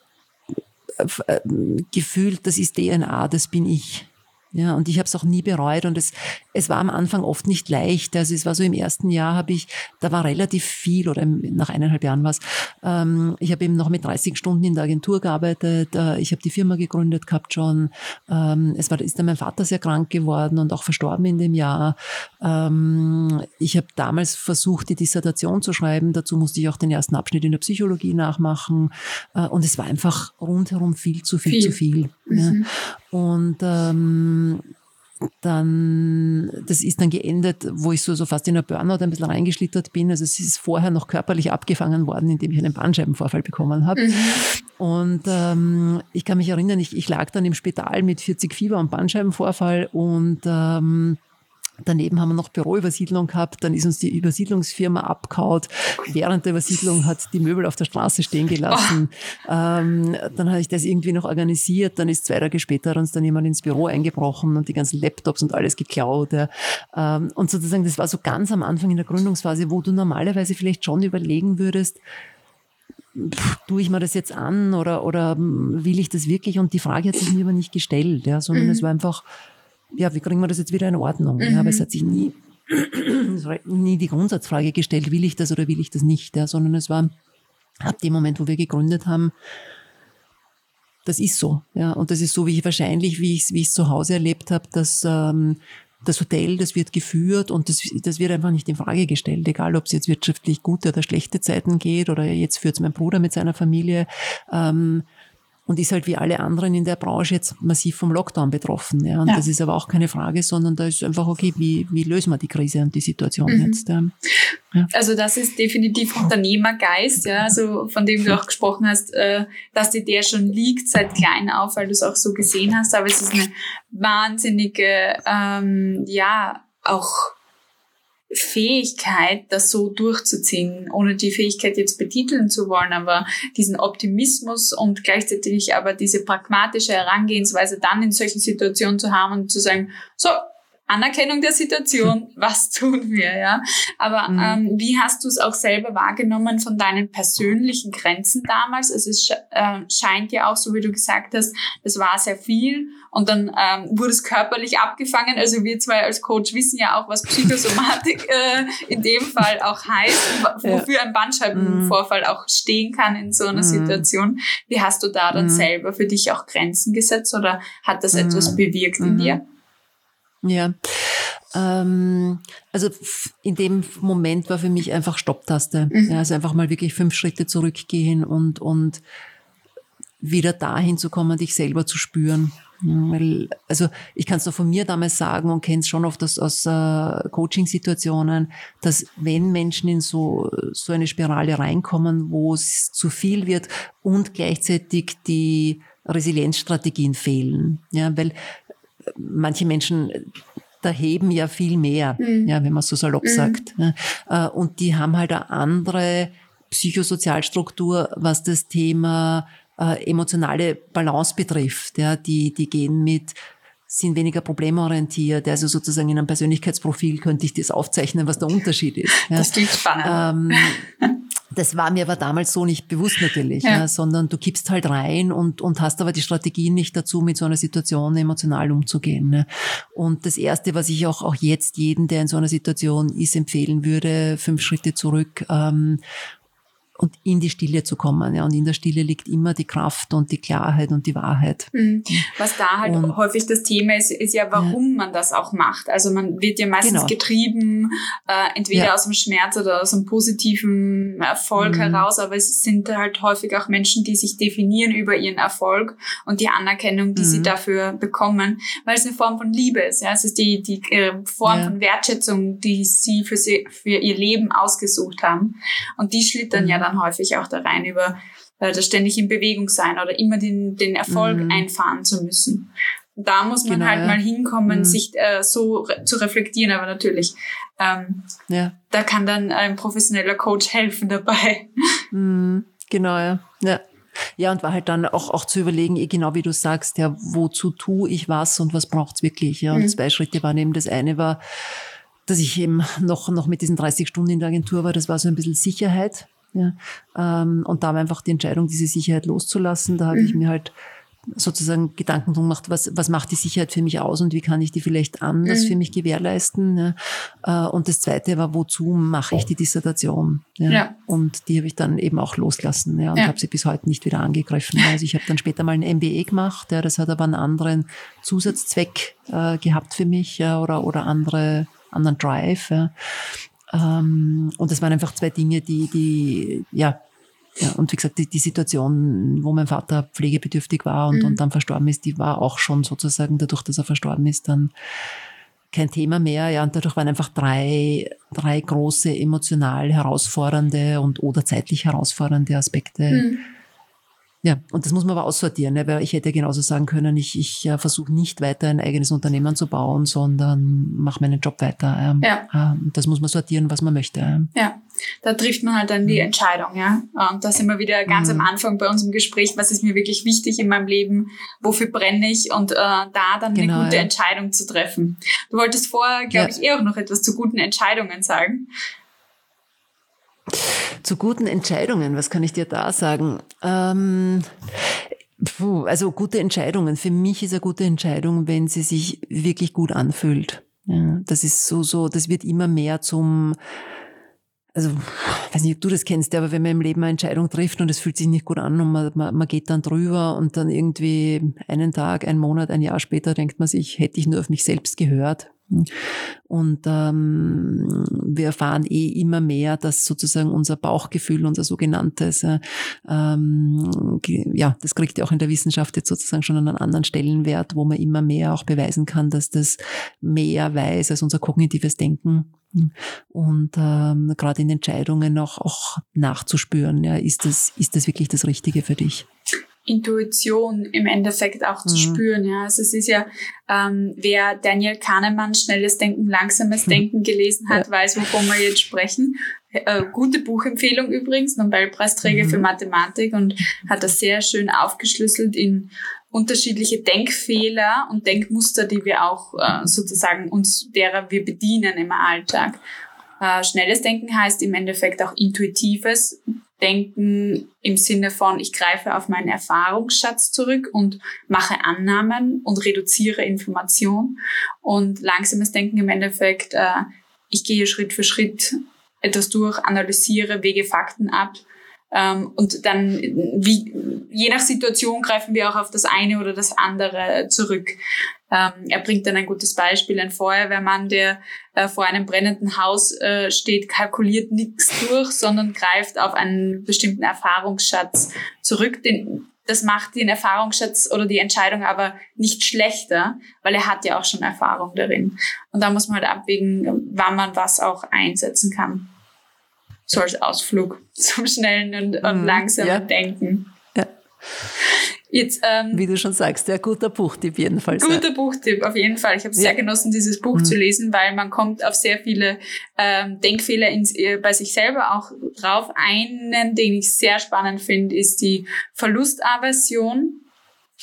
gefühlt, das ist DNA, das bin ich. Ja, und ich habe es auch nie bereut und es, es war am Anfang oft nicht leicht. Also es war so im ersten Jahr habe ich, da war relativ viel oder nach eineinhalb Jahren was. Ähm, ich habe eben noch mit 30 Stunden in der Agentur gearbeitet. Äh, ich habe die Firma gegründet gehabt schon. Ähm, es war, ist dann mein Vater sehr krank geworden und auch verstorben in dem Jahr. Ähm, ich habe damals versucht, die Dissertation zu schreiben. Dazu musste ich auch den ersten Abschnitt in der Psychologie nachmachen. Äh, und es war einfach rundherum viel zu viel, viel. zu viel. Mhm. Ja. Und ähm, dann, das ist dann geendet, wo ich so, so fast in ein Burnout ein bisschen reingeschlittert bin. Also es ist vorher noch körperlich abgefangen worden, indem ich einen Bandscheibenvorfall bekommen habe. Mhm. Und ähm, ich kann mich erinnern, ich, ich lag dann im Spital mit 40 Fieber und Bandscheibenvorfall und ähm, Daneben haben wir noch Büroübersiedlung gehabt, dann ist uns die Übersiedlungsfirma abgehaut. Während der Übersiedlung hat die Möbel auf der Straße stehen gelassen. Oh. Ähm, dann habe ich das irgendwie noch organisiert, dann ist zwei Tage später uns dann jemand ins Büro eingebrochen und die ganzen Laptops und alles geklaut. Ja. Ähm, und sozusagen, das war so ganz am Anfang in der Gründungsphase, wo du normalerweise vielleicht schon überlegen würdest, tue ich mir das jetzt an oder, oder will ich das wirklich? Und die Frage hat sich mir aber nicht gestellt, ja, sondern mhm. es war einfach, ja, wie kriegen wir das jetzt wieder in Ordnung? Mhm. Ja, aber es hat sich nie, nie die Grundsatzfrage gestellt, will ich das oder will ich das nicht, ja, sondern es war ab dem Moment, wo wir gegründet haben, das ist so, ja, und das ist so, wie ich wahrscheinlich, wie ich es wie ich's zu Hause erlebt habe, dass ähm, das Hotel, das wird geführt und das, das wird einfach nicht in Frage gestellt, egal ob es jetzt wirtschaftlich gute oder schlechte Zeiten geht oder jetzt führt es mein Bruder mit seiner Familie. Ähm, und ist halt wie alle anderen in der Branche jetzt massiv vom Lockdown betroffen. Ja. Und ja. das ist aber auch keine Frage, sondern da ist einfach, okay, wie, wie lösen wir die Krise und die Situation mhm. jetzt? Ja. Also das ist definitiv Unternehmergeist, ja, also von dem du auch gesprochen hast, äh, dass dir der schon liegt seit klein auf, weil du es auch so gesehen hast. Aber es ist eine wahnsinnige, ähm, ja, auch Fähigkeit, das so durchzuziehen, ohne die Fähigkeit jetzt betiteln zu wollen, aber diesen Optimismus und gleichzeitig aber diese pragmatische Herangehensweise dann in solchen Situationen zu haben und zu sagen, so, Anerkennung der Situation, was tun wir, ja. Aber mhm. ähm, wie hast du es auch selber wahrgenommen von deinen persönlichen Grenzen damals? Also es äh, scheint ja auch, so wie du gesagt hast, das war sehr viel und dann ähm, wurde es körperlich abgefangen. Also wir zwei als Coach wissen ja auch, was Psychosomatik äh, in dem Fall auch heißt, wofür ja. ein Bandscheibenvorfall mhm. auch stehen kann in so einer mhm. Situation. Wie hast du da dann mhm. selber für dich auch Grenzen gesetzt oder hat das etwas mhm. bewirkt in dir? Ja. Ähm, also in dem Moment war für mich einfach Stopptaste. Mhm. Ja, also einfach mal wirklich fünf Schritte zurückgehen und, und wieder dahin zu kommen, dich selber zu spüren. Weil, also ich kann es doch von mir damals sagen und kenne es schon oft aus, aus äh, Coaching-Situationen, dass wenn Menschen in so, so eine Spirale reinkommen, wo es zu viel wird und gleichzeitig die Resilienzstrategien fehlen. Ja, weil manche Menschen da heben ja viel mehr, mhm. ja, wenn man so salopp mhm. sagt. Ja. Äh, und die haben halt eine andere Psychosozialstruktur, was das Thema äh, emotionale Balance betrifft. Ja. Die, die gehen mit sind weniger problemorientiert. Also sozusagen in einem Persönlichkeitsprofil könnte ich das aufzeichnen, was der Unterschied ist. Ja. Das klingt spannend. Ähm, das war mir aber damals so nicht bewusst natürlich, ja. Ja, sondern du kippst halt rein und, und hast aber die Strategien nicht dazu, mit so einer Situation emotional umzugehen. Ne? Und das Erste, was ich auch, auch jetzt jeden, der in so einer Situation ist, empfehlen würde, fünf Schritte zurück, ähm, und in die Stille zu kommen. Ja. Und in der Stille liegt immer die Kraft und die Klarheit und die Wahrheit. Mhm. Was da halt und, häufig das Thema ist, ist ja, warum ja. man das auch macht. Also man wird ja meistens genau. getrieben, äh, entweder ja. aus dem Schmerz oder aus einem positiven Erfolg mhm. heraus, aber es sind halt häufig auch Menschen, die sich definieren über ihren Erfolg und die Anerkennung, die mhm. sie dafür bekommen, weil es eine Form von Liebe ist. Ja? Es ist die, die äh, Form von Wertschätzung, die sie für, sie für ihr Leben ausgesucht haben. Und die schlittern ja mhm. Dann häufig auch da rein über äh, das ständig in Bewegung sein oder immer den, den Erfolg mhm. einfahren zu müssen. Da muss man genau, halt ja. mal hinkommen, mhm. sich äh, so re zu reflektieren, aber natürlich, ähm, ja. da kann dann ein professioneller Coach helfen dabei. Mhm. Genau, ja. ja. Ja, und war halt dann auch, auch zu überlegen, eh genau wie du sagst, ja, wozu tue ich was und was braucht's wirklich? Ja, und mhm. zwei Schritte waren eben, das eine war, dass ich eben noch, noch mit diesen 30 Stunden in der Agentur war, das war so ein bisschen Sicherheit. Ja, ähm, und da war einfach die Entscheidung, diese Sicherheit loszulassen. Da habe mhm. ich mir halt sozusagen Gedanken drum macht, was, was macht die Sicherheit für mich aus und wie kann ich die vielleicht anders mhm. für mich gewährleisten. Ja. Äh, und das zweite war, wozu mache ich die Dissertation? Ja. ja. Und die habe ich dann eben auch loslassen ja, und ja. habe sie bis heute nicht wieder angegriffen. Also ich habe dann später mal ein MBA gemacht, ja, das hat aber einen anderen Zusatzzweck äh, gehabt für mich ja, oder, oder andere, anderen Drive. Ja. Ähm, und das waren einfach zwei Dinge, die, die ja, ja, und wie gesagt, die, die Situation, wo mein Vater pflegebedürftig war und, mhm. und dann verstorben ist, die war auch schon sozusagen dadurch, dass er verstorben ist, dann kein Thema mehr. Ja, und dadurch waren einfach drei, drei große emotional herausfordernde und oder zeitlich herausfordernde Aspekte mhm. Ja, und das muss man aber aussortieren, ne? weil ich hätte genauso sagen können, ich, ich äh, versuche nicht weiter ein eigenes Unternehmen zu bauen, sondern mache meinen Job weiter. Ähm, ja. Ähm, das muss man sortieren, was man möchte. Ähm. Ja, da trifft man halt dann die mhm. Entscheidung. ja. Und da sind wir wieder ganz mhm. am Anfang bei unserem Gespräch, was ist mir wirklich wichtig in meinem Leben, wofür brenne ich und äh, da dann genau, eine gute ja. Entscheidung zu treffen. Du wolltest vorher, glaube ja. ich, eh auch noch etwas zu guten Entscheidungen sagen. Zu guten Entscheidungen, was kann ich dir da sagen? Ähm, puh, also gute Entscheidungen. Für mich ist eine gute Entscheidung, wenn sie sich wirklich gut anfühlt. Ja, das ist so, so, das wird immer mehr zum, also, weiß nicht, ob du das kennst, aber wenn man im Leben eine Entscheidung trifft und es fühlt sich nicht gut an und man, man, man geht dann drüber und dann irgendwie einen Tag, einen Monat, ein Jahr später denkt man sich, hätte ich nur auf mich selbst gehört, und ähm, wir erfahren eh immer mehr, dass sozusagen unser Bauchgefühl, unser sogenanntes, äh, ähm, ja, das kriegt ja auch in der Wissenschaft jetzt sozusagen schon einen anderen Stellenwert, wo man immer mehr auch beweisen kann, dass das mehr weiß als unser kognitives Denken. Und ähm, gerade in Entscheidungen auch, auch nachzuspüren, ja, ist das, ist das wirklich das Richtige für dich? Intuition im Endeffekt auch zu mhm. spüren. Ja, also es ist ja, ähm, wer Daniel Kahnemann Schnelles Denken, Langsames mhm. Denken gelesen hat, ja. weiß, wovon wir jetzt sprechen. Äh, gute Buchempfehlung übrigens, Nobelpreisträger mhm. für Mathematik und hat das sehr schön aufgeschlüsselt in unterschiedliche Denkfehler und Denkmuster, die wir auch äh, sozusagen uns derer wir bedienen im Alltag. Äh, schnelles Denken heißt im Endeffekt auch intuitives Denken im Sinne von, ich greife auf meinen Erfahrungsschatz zurück und mache Annahmen und reduziere Information. Und langsames Denken im Endeffekt, äh, ich gehe Schritt für Schritt etwas durch, analysiere, wege Fakten ab ähm, und dann, wie, je nach Situation greifen wir auch auf das eine oder das andere zurück. Ähm, er bringt dann ein gutes Beispiel. Ein Feuerwehrmann, der äh, vor einem brennenden Haus äh, steht, kalkuliert nichts durch, sondern greift auf einen bestimmten Erfahrungsschatz zurück. Den, das macht den Erfahrungsschatz oder die Entscheidung aber nicht schlechter, weil er hat ja auch schon Erfahrung darin. Und da muss man halt abwägen, wann man was auch einsetzen kann so als Ausflug zum schnellen und, und mhm, langsamen ja. Denken. Ja. Jetzt, ähm, Wie du schon sagst, ja, guter Buchtipp jedenfalls. Guter ja. Buchtipp, auf jeden Fall. Ich habe ja. sehr genossen, dieses Buch mhm. zu lesen, weil man kommt auf sehr viele ähm, Denkfehler ins, äh, bei sich selber auch drauf. Einen, den ich sehr spannend finde, ist die Verlustaversion.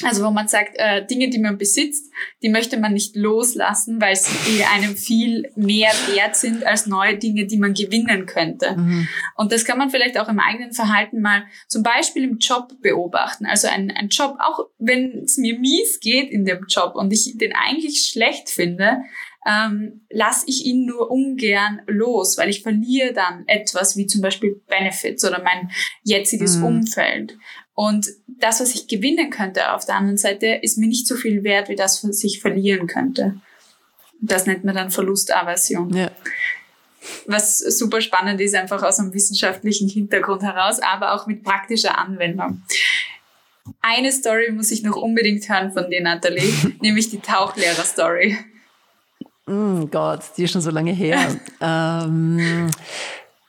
Also wo man sagt, äh, Dinge, die man besitzt, die möchte man nicht loslassen, weil sie einem viel mehr wert sind als neue Dinge, die man gewinnen könnte. Mhm. Und das kann man vielleicht auch im eigenen Verhalten mal zum Beispiel im Job beobachten. Also ein, ein Job, auch wenn es mir mies geht in dem Job und ich den eigentlich schlecht finde, ähm, lasse ich ihn nur ungern los, weil ich verliere dann etwas wie zum Beispiel Benefits oder mein jetziges mhm. Umfeld. Und das, was ich gewinnen könnte auf der anderen Seite, ist mir nicht so viel wert wie das, was ich verlieren könnte. Das nennt man dann Verlustaversion. Ja. Was super spannend ist, einfach aus einem wissenschaftlichen Hintergrund heraus, aber auch mit praktischer Anwendung. Eine Story muss ich noch unbedingt hören von dir, Nathalie, nämlich die Tauchlehrer-Story. Oh Gott, die ist schon so lange her. ähm,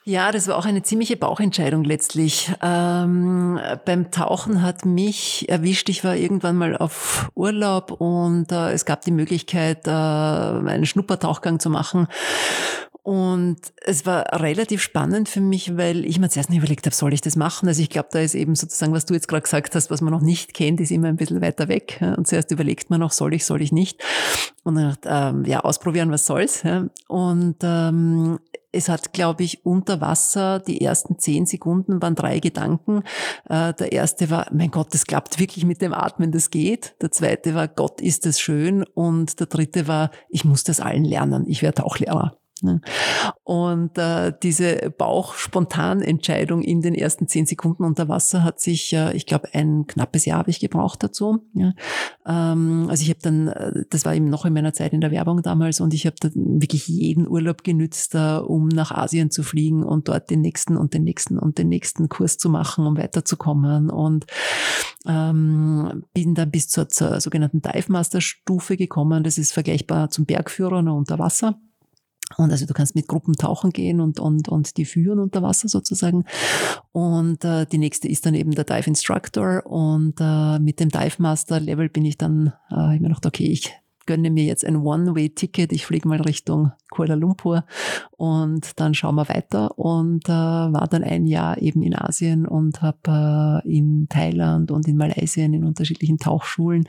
ja, das war auch eine ziemliche Bauchentscheidung letztlich. Ähm, beim Tauchen hat mich erwischt, ich war irgendwann mal auf Urlaub und äh, es gab die Möglichkeit, äh, einen Schnuppertauchgang zu machen. Und es war relativ spannend für mich, weil ich mir zuerst nicht überlegt habe, soll ich das machen? Also ich glaube, da ist eben sozusagen, was du jetzt gerade gesagt hast, was man noch nicht kennt, ist immer ein bisschen weiter weg. Und zuerst überlegt man noch, soll ich, soll ich nicht? Und dann ähm, ja, ausprobieren, was soll's. Und ähm, es hat, glaube ich, unter Wasser die ersten zehn Sekunden waren drei Gedanken. Äh, der erste war, mein Gott, das klappt wirklich mit dem Atmen, das geht. Der zweite war, Gott, ist das schön. Und der dritte war, ich muss das allen lernen. Ich werde auch Lehrer. Ne? Und äh, diese Bauchspontanentscheidung in den ersten zehn Sekunden unter Wasser hat sich, äh, ich glaube, ein knappes Jahr habe ich gebraucht dazu. Ja. Ähm, also ich habe dann, äh, das war eben noch in meiner Zeit in der Werbung damals und ich habe dann wirklich jeden Urlaub genützt, äh, um nach Asien zu fliegen und dort den nächsten und den nächsten und den nächsten Kurs zu machen, um weiterzukommen. Und ähm, bin dann bis zur, zur sogenannten Dive Master Stufe gekommen. Das ist vergleichbar zum Bergführer unter Wasser. Und also du kannst mit Gruppen tauchen gehen und, und, und die führen unter Wasser sozusagen. Und äh, die nächste ist dann eben der Dive Instructor. Und äh, mit dem Dive Master Level bin ich dann, äh, mir gedacht, okay, ich gönne mir jetzt ein One-Way-Ticket. Ich fliege mal Richtung Kuala Lumpur und dann schauen wir weiter. Und äh, war dann ein Jahr eben in Asien und habe äh, in Thailand und in Malaysia in unterschiedlichen Tauchschulen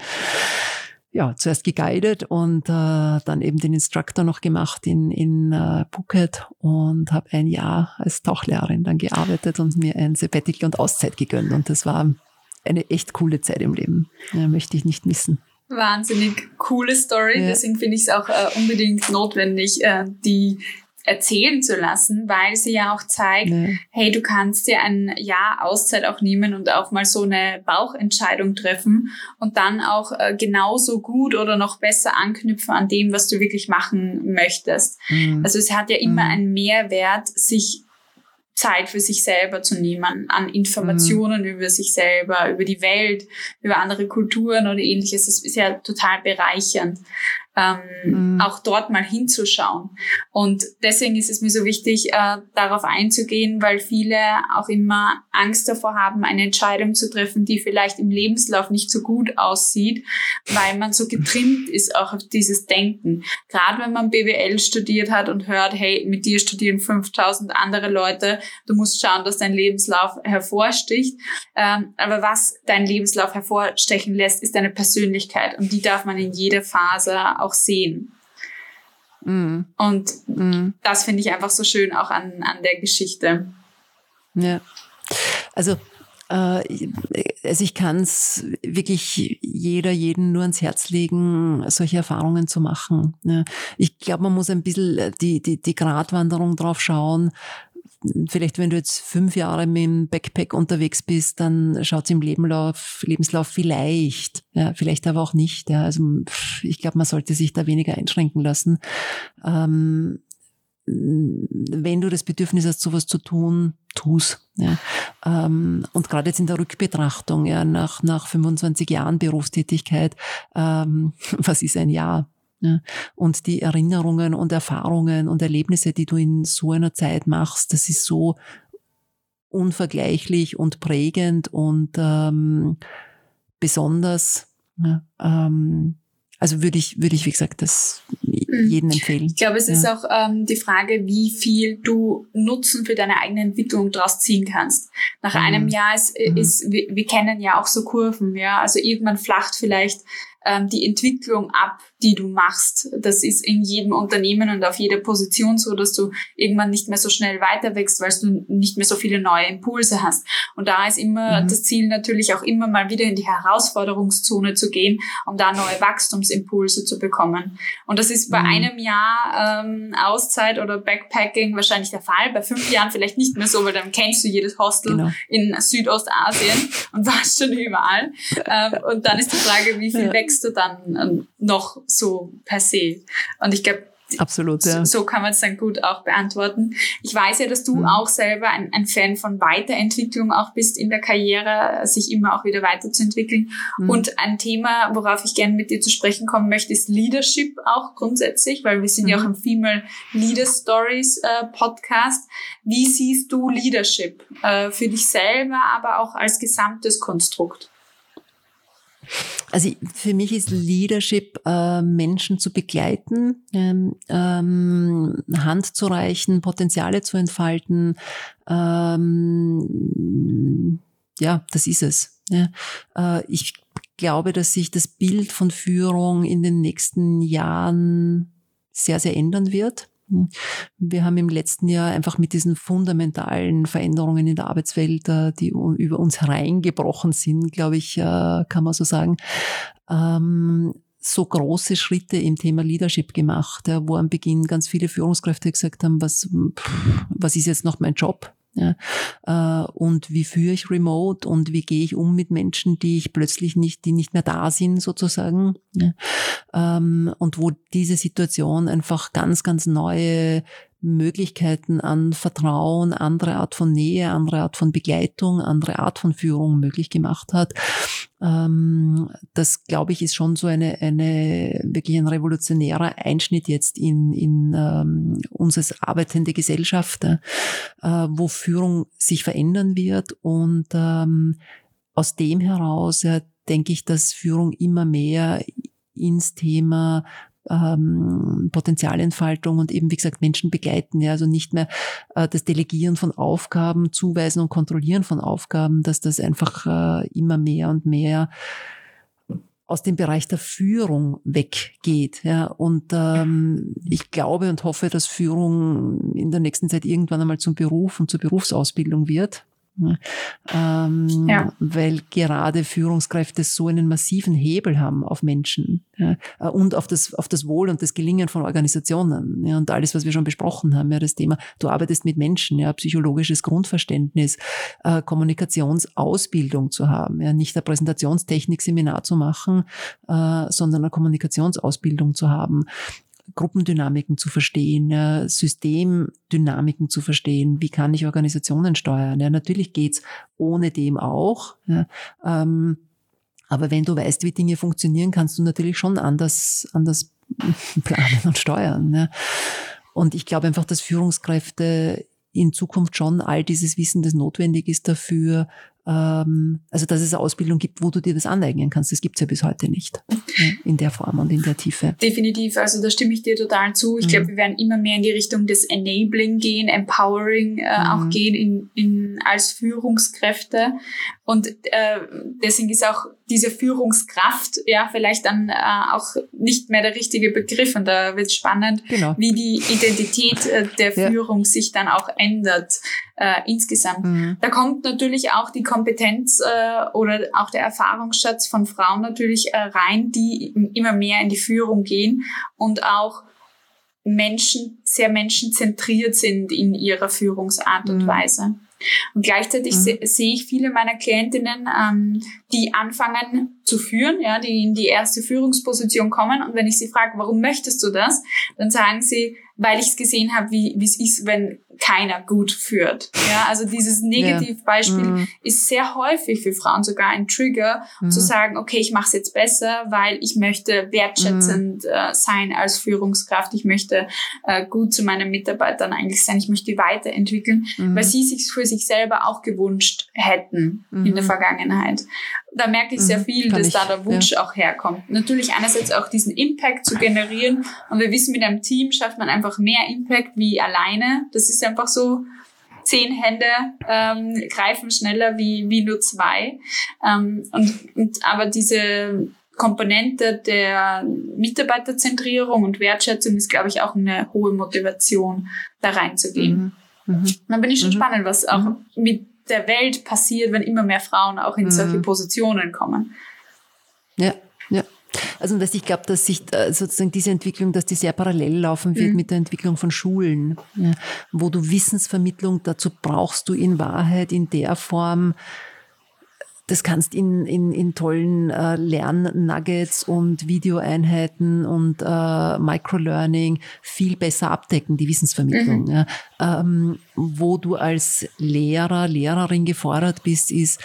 ja, zuerst geguidet und äh, dann eben den Instructor noch gemacht in, in äh, Phuket und habe ein Jahr als Tauchlehrerin dann gearbeitet und mir ein Sabbatical und Auszeit gegönnt. Und das war eine echt coole Zeit im Leben. Ja, möchte ich nicht missen. Wahnsinnig coole Story. Ja. Deswegen finde ich es auch äh, unbedingt notwendig, äh, die erzählen zu lassen, weil sie ja auch zeigt, nee. hey, du kannst dir ein Jahr Auszeit auch nehmen und auch mal so eine Bauchentscheidung treffen und dann auch äh, genauso gut oder noch besser anknüpfen an dem, was du wirklich machen möchtest. Mhm. Also es hat ja immer mhm. einen Mehrwert, sich Zeit für sich selber zu nehmen, an Informationen mhm. über sich selber, über die Welt, über andere Kulturen oder ähnliches. Das ist ja total bereichernd ähm, mhm. auch dort mal hinzuschauen. Und deswegen ist es mir so wichtig, äh, darauf einzugehen, weil viele auch immer Angst davor haben, eine Entscheidung zu treffen, die vielleicht im Lebenslauf nicht so gut aussieht, weil man so getrimmt ist auch auf dieses Denken. Gerade wenn man BWL studiert hat und hört, hey, mit dir studieren 5000 andere Leute, du musst schauen, dass dein Lebenslauf hervorsticht. Ähm, aber was dein Lebenslauf hervorstechen lässt, ist deine Persönlichkeit und die darf man in jeder Phase auch sehen. Mhm. Und mhm. das finde ich einfach so schön auch an, an der Geschichte. Ja. Also äh, also ich kann es wirklich jeder, jeden nur ans Herz legen, solche Erfahrungen zu machen. Ich glaube, man muss ein bisschen die, die, die Gratwanderung drauf schauen, vielleicht wenn du jetzt fünf Jahre mit dem Backpack unterwegs bist, dann schaut es im Lebenslauf, Lebenslauf vielleicht, ja, vielleicht aber auch nicht. Ja. Also ich glaube, man sollte sich da weniger einschränken lassen. Ähm, wenn du das Bedürfnis hast, sowas zu tun, tu's. Ja. Ähm, und gerade jetzt in der Rückbetrachtung, ja, nach, nach 25 Jahren Berufstätigkeit, ähm, was ist ein Jahr? Ja. Und die Erinnerungen und Erfahrungen und Erlebnisse, die du in so einer Zeit machst, das ist so unvergleichlich und prägend und ähm, besonders. Ja, ähm, also würde ich, würde ich, wie gesagt, das mhm. jedem empfehlen. Ich glaube, es ja. ist auch ähm, die Frage, wie viel du Nutzen für deine eigene Entwicklung daraus ziehen kannst. Nach mhm. einem Jahr ist, mhm. ist wir, wir, kennen ja auch so Kurven, ja. Also irgendwann flacht vielleicht ähm, die Entwicklung ab, die du machst. Das ist in jedem Unternehmen und auf jeder Position so, dass du irgendwann nicht mehr so schnell weiter wächst, weil du nicht mehr so viele neue Impulse hast. Und da ist immer mhm. das Ziel natürlich auch immer mal wieder in die Herausforderungszone zu gehen, um da neue Wachstumsimpulse zu bekommen. Und das ist bei mhm. einem Jahr ähm, Auszeit oder Backpacking wahrscheinlich der Fall. Bei fünf Jahren vielleicht nicht mehr so, weil dann kennst du jedes Hostel genau. in Südostasien und warst schon überall. Ähm, und dann ist die Frage, wie viel ja. wächst du dann ähm, noch so per se? Und ich glaube, Absolut, ja. So, so kann man es dann gut auch beantworten. Ich weiß ja, dass du mhm. auch selber ein, ein, Fan von Weiterentwicklung auch bist in der Karriere, sich immer auch wieder weiterzuentwickeln. Mhm. Und ein Thema, worauf ich gerne mit dir zu sprechen kommen möchte, ist Leadership auch grundsätzlich, weil wir sind mhm. ja auch im Female Leader Stories äh, Podcast. Wie siehst du Leadership äh, für dich selber, aber auch als gesamtes Konstrukt? Also für mich ist Leadership, äh, Menschen zu begleiten, ähm, ähm, Hand zu reichen, Potenziale zu entfalten. Ähm, ja, das ist es. Äh, ich glaube, dass sich das Bild von Führung in den nächsten Jahren sehr, sehr ändern wird. Wir haben im letzten Jahr einfach mit diesen fundamentalen Veränderungen in der Arbeitswelt, äh, die über uns hereingebrochen sind, glaube ich, äh, kann man so sagen, ähm, so große Schritte im Thema Leadership gemacht, wo am Beginn ganz viele Führungskräfte gesagt haben, was, was ist jetzt noch mein Job? Ja, äh, und wie führe ich remote und wie gehe ich um mit Menschen, die ich plötzlich nicht, die nicht mehr da sind sozusagen. Ja, ähm, und wo diese Situation einfach ganz, ganz neue Möglichkeiten an Vertrauen, andere Art von Nähe, andere Art von Begleitung, andere Art von Führung möglich gemacht hat. Ähm, das, glaube ich, ist schon so eine, eine wirklich ein revolutionärer Einschnitt jetzt in, in ähm, unsere arbeitende Gesellschaft, äh, wo Führung sich verändern wird und ähm, aus dem heraus ja, denke ich, dass Führung immer mehr ins Thema ähm, Potenzialentfaltung und eben, wie gesagt, Menschen begleiten. Ja, also nicht mehr äh, das Delegieren von Aufgaben, Zuweisen und Kontrollieren von Aufgaben, dass das einfach äh, immer mehr und mehr aus dem Bereich der Führung weggeht. Ja. Und ähm, ich glaube und hoffe, dass Führung in der nächsten Zeit irgendwann einmal zum Beruf und zur Berufsausbildung wird. Ähm, ja. Weil gerade Führungskräfte so einen massiven Hebel haben auf Menschen ja, äh, und auf das, auf das Wohl und das Gelingen von Organisationen. Ja, und alles, was wir schon besprochen haben, ja, das Thema, du arbeitest mit Menschen, ja, psychologisches Grundverständnis, äh, Kommunikationsausbildung zu haben, ja, nicht eine Präsentationstechnik-Seminar zu machen, äh, sondern eine Kommunikationsausbildung zu haben, Gruppendynamiken zu verstehen, ja, Systemdynamiken zu verstehen, wie kann ich Organisationen steuern. Ja, natürlich geht's ohne dem auch. Ja, ähm, aber wenn du weißt, wie Dinge funktionieren, kannst du natürlich schon anders, anders planen und steuern. Ja. Und ich glaube einfach, dass Führungskräfte in Zukunft schon all dieses Wissen, das notwendig ist dafür, also dass es eine Ausbildung gibt, wo du dir das aneignen kannst. Das gibt's ja bis heute nicht in der Form und in der Tiefe. Definitiv, also da stimme ich dir total zu. Ich mhm. glaube, wir werden immer mehr in die Richtung des Enabling gehen, Empowering äh, mhm. auch gehen in, in, als Führungskräfte. Und äh, deswegen ist auch diese Führungskraft ja vielleicht dann äh, auch nicht mehr der richtige Begriff. Und da wird spannend, genau. wie die Identität äh, der Führung ja. sich dann auch ändert äh, insgesamt. Mhm. Da kommt natürlich auch die Kompetenz äh, oder auch der Erfahrungsschatz von Frauen natürlich äh, rein, die immer mehr in die Führung gehen und auch Menschen, sehr menschenzentriert sind in ihrer Führungsart und mhm. Weise. Und gleichzeitig mhm. se sehe ich viele meiner Klientinnen, ähm, die anfangen zu führen, ja, die in die erste Führungsposition kommen. Und wenn ich sie frage, warum möchtest du das, dann sagen sie, weil ich es gesehen habe, wie es ist, wenn keiner gut führt. Ja, also dieses Negativbeispiel ja. mm. ist sehr häufig für Frauen sogar ein Trigger, mm. zu sagen, okay, ich mache es jetzt besser, weil ich möchte wertschätzend mm. äh, sein als Führungskraft, ich möchte äh, gut zu meinen Mitarbeitern eigentlich sein, ich möchte die weiterentwickeln, mhm. weil sie sich für sich selber auch gewünscht hätten in der mhm. Vergangenheit da merke ich sehr mhm. viel, dass ich, da der Wunsch ja. auch herkommt. Natürlich einerseits auch diesen Impact zu generieren. Und wir wissen, mit einem Team schafft man einfach mehr Impact wie alleine. Das ist einfach so, zehn Hände ähm, greifen schneller wie, wie nur zwei. Ähm, und, und aber diese Komponente der Mitarbeiterzentrierung und Wertschätzung ist, glaube ich, auch eine hohe Motivation, da reinzugehen. Mhm. Mhm. Dann bin ich schon mhm. spannend, was auch mhm. mit der Welt passiert, wenn immer mehr Frauen auch in mhm. solche Positionen kommen. Ja, ja. Also dass ich glaube, dass sich äh, sozusagen diese Entwicklung, dass die sehr parallel laufen wird mhm. mit der Entwicklung von Schulen, ja, wo du Wissensvermittlung dazu brauchst du in Wahrheit in der Form, das kannst in, in, in tollen äh, Lernnuggets und Videoeinheiten und äh, Microlearning viel besser abdecken, die Wissensvermittlung. Mhm. Ja. Ähm, wo du als Lehrer, Lehrerin gefordert bist, ist,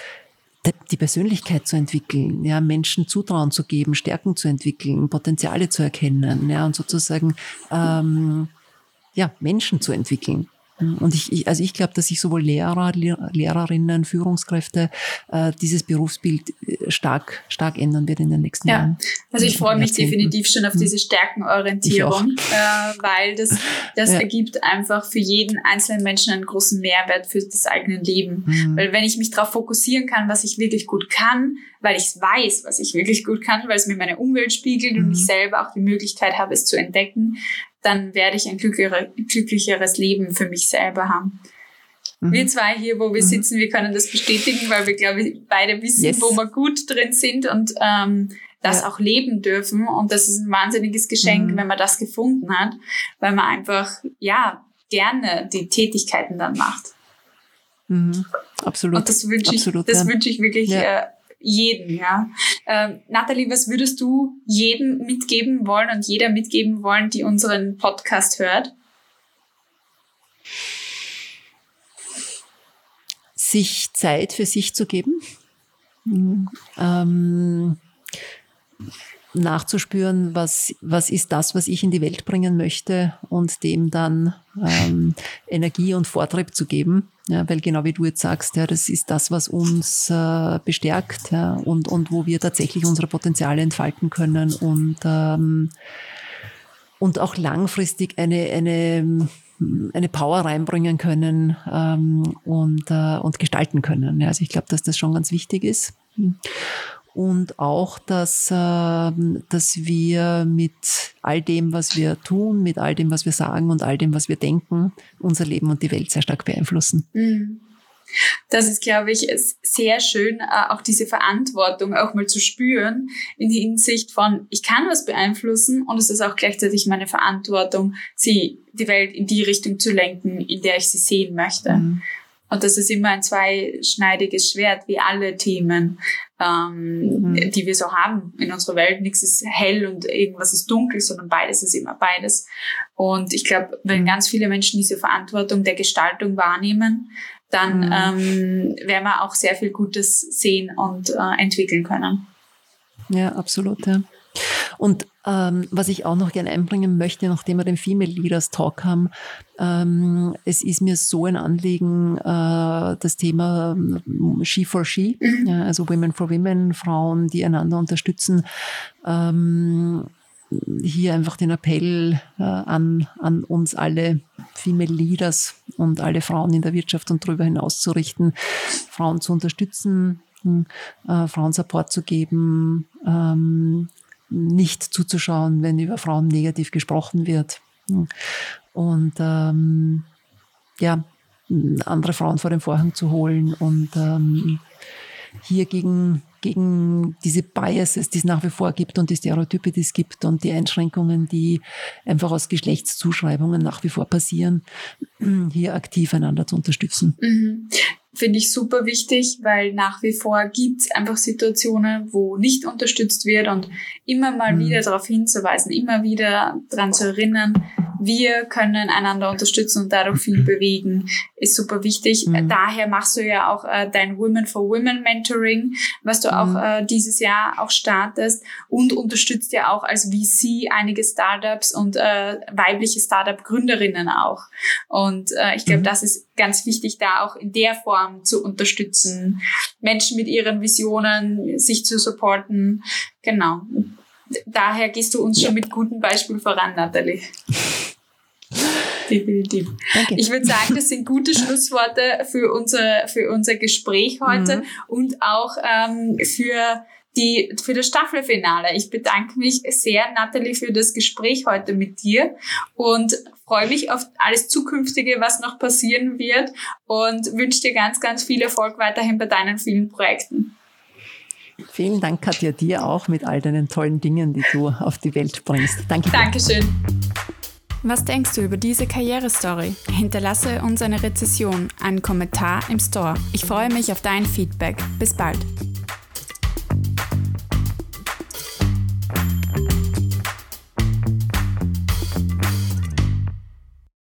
die Persönlichkeit zu entwickeln, ja, Menschen Zutrauen zu geben, Stärken zu entwickeln, Potenziale zu erkennen, ja, und sozusagen ähm, ja, Menschen zu entwickeln. Und ich, ich also ich glaube, dass sich sowohl Lehrer, Lehrerinnen, Führungskräfte äh, dieses Berufsbild äh, stark, stark ändern wird in den nächsten ja. Jahren. Also ich freue mich definitiv schon auf hm. diese Stärkenorientierung, äh, weil das, das ja. ergibt einfach für jeden einzelnen Menschen einen großen Mehrwert für das eigene Leben. Mhm. Weil wenn ich mich darauf fokussieren kann, was ich wirklich gut kann, weil ich weiß, was ich wirklich gut kann, weil es mir meine Umwelt spiegelt mhm. und ich selber auch die Möglichkeit habe, es zu entdecken, dann werde ich ein glücklicheres Leben für mich selber haben. Mhm. Wir zwei hier, wo wir mhm. sitzen, wir können das bestätigen, weil wir, glaube ich, beide wissen, yes. wo wir gut drin sind und ähm, das ja. auch leben dürfen. Und das ist ein wahnsinniges Geschenk, mhm. wenn man das gefunden hat, weil man einfach, ja, gerne die Tätigkeiten dann macht. Mhm. Absolut. Und das wünsche ich, Absolut, das ja. wünsche ich wirklich ja. äh, jeden, ja. Ähm, Nathalie, was würdest du jedem mitgeben wollen und jeder mitgeben wollen, die unseren Podcast hört? Sich Zeit für sich zu geben. Mhm. Ähm, nachzuspüren, was, was ist das, was ich in die Welt bringen möchte und dem dann ähm, Energie und Vortrieb zu geben. Ja, weil genau wie du jetzt sagst, ja, das ist das, was uns äh, bestärkt ja, und, und wo wir tatsächlich unsere Potenziale entfalten können und, ähm, und auch langfristig eine, eine, eine Power reinbringen können ähm, und, äh, und gestalten können. Ja, also ich glaube, dass das schon ganz wichtig ist und auch, dass, äh, dass wir mit all dem, was wir tun, mit all dem, was wir sagen und all dem, was wir denken, unser Leben und die Welt sehr stark beeinflussen. Mhm. Das ist, glaube ich, sehr schön, äh, auch diese Verantwortung auch mal zu spüren in Hinsicht von, ich kann was beeinflussen und es ist auch gleichzeitig meine Verantwortung, sie, die Welt in die Richtung zu lenken, in der ich sie sehen möchte. Mhm. Und das ist immer ein zweischneidiges Schwert, wie alle Themen, ähm, mhm. die wir so haben in unserer Welt. Nichts ist hell und irgendwas ist dunkel, sondern beides ist immer beides. Und ich glaube, wenn mhm. ganz viele Menschen diese Verantwortung der Gestaltung wahrnehmen, dann mhm. ähm, werden wir auch sehr viel Gutes sehen und äh, entwickeln können. Ja, absolut. Ja. Und ähm, was ich auch noch gerne einbringen möchte, nachdem wir den Female Leaders Talk haben, ähm, es ist mir so ein Anliegen, äh, das Thema ähm, She for She, mhm. ja, also Women for Women, Frauen, die einander unterstützen, ähm, hier einfach den Appell äh, an, an uns alle Female Leaders und alle Frauen in der Wirtschaft und darüber hinaus zu richten, Frauen zu unterstützen, äh, Frauen Support zu geben, ähm, nicht zuzuschauen, wenn über Frauen negativ gesprochen wird. Und ähm, ja, andere Frauen vor den Vorhang zu holen und ähm, hier gegen, gegen diese Biases, die es nach wie vor gibt und die Stereotype, die es gibt und die Einschränkungen, die einfach aus Geschlechtszuschreibungen nach wie vor passieren, hier aktiv einander zu unterstützen. Mhm finde ich super wichtig, weil nach wie vor gibt es einfach Situationen, wo nicht unterstützt wird und immer mal mhm. wieder darauf hinzuweisen, immer wieder daran zu erinnern, wir können einander unterstützen und dadurch viel bewegen, ist super wichtig. Mhm. Daher machst du ja auch äh, dein Women for Women Mentoring, was du mhm. auch äh, dieses Jahr auch startest und unterstützt ja auch als VC einige Startups und äh, weibliche Startup-Gründerinnen auch. Und äh, ich glaube, mhm. das ist ganz wichtig, da auch in der Form zu unterstützen, Menschen mit ihren Visionen sich zu supporten. Genau. Daher gehst du uns schon mit gutem Beispiel voran, Nathalie. Definitiv. Danke. Ich würde sagen, das sind gute Schlussworte für unser, für unser Gespräch heute mhm. und auch ähm, für die, für das Staffelfinale. Ich bedanke mich sehr, Nathalie, für das Gespräch heute mit dir und freue mich auf alles Zukünftige, was noch passieren wird und wünsche dir ganz, ganz viel Erfolg weiterhin bei deinen vielen Projekten. Vielen Dank, Katja, dir auch mit all deinen tollen Dingen, die du auf die Welt bringst. Danke. Dir. Dankeschön. Was denkst du über diese Karrierestory? Hinterlasse uns eine Rezession, einen Kommentar im Store. Ich freue mich auf dein Feedback. Bis bald.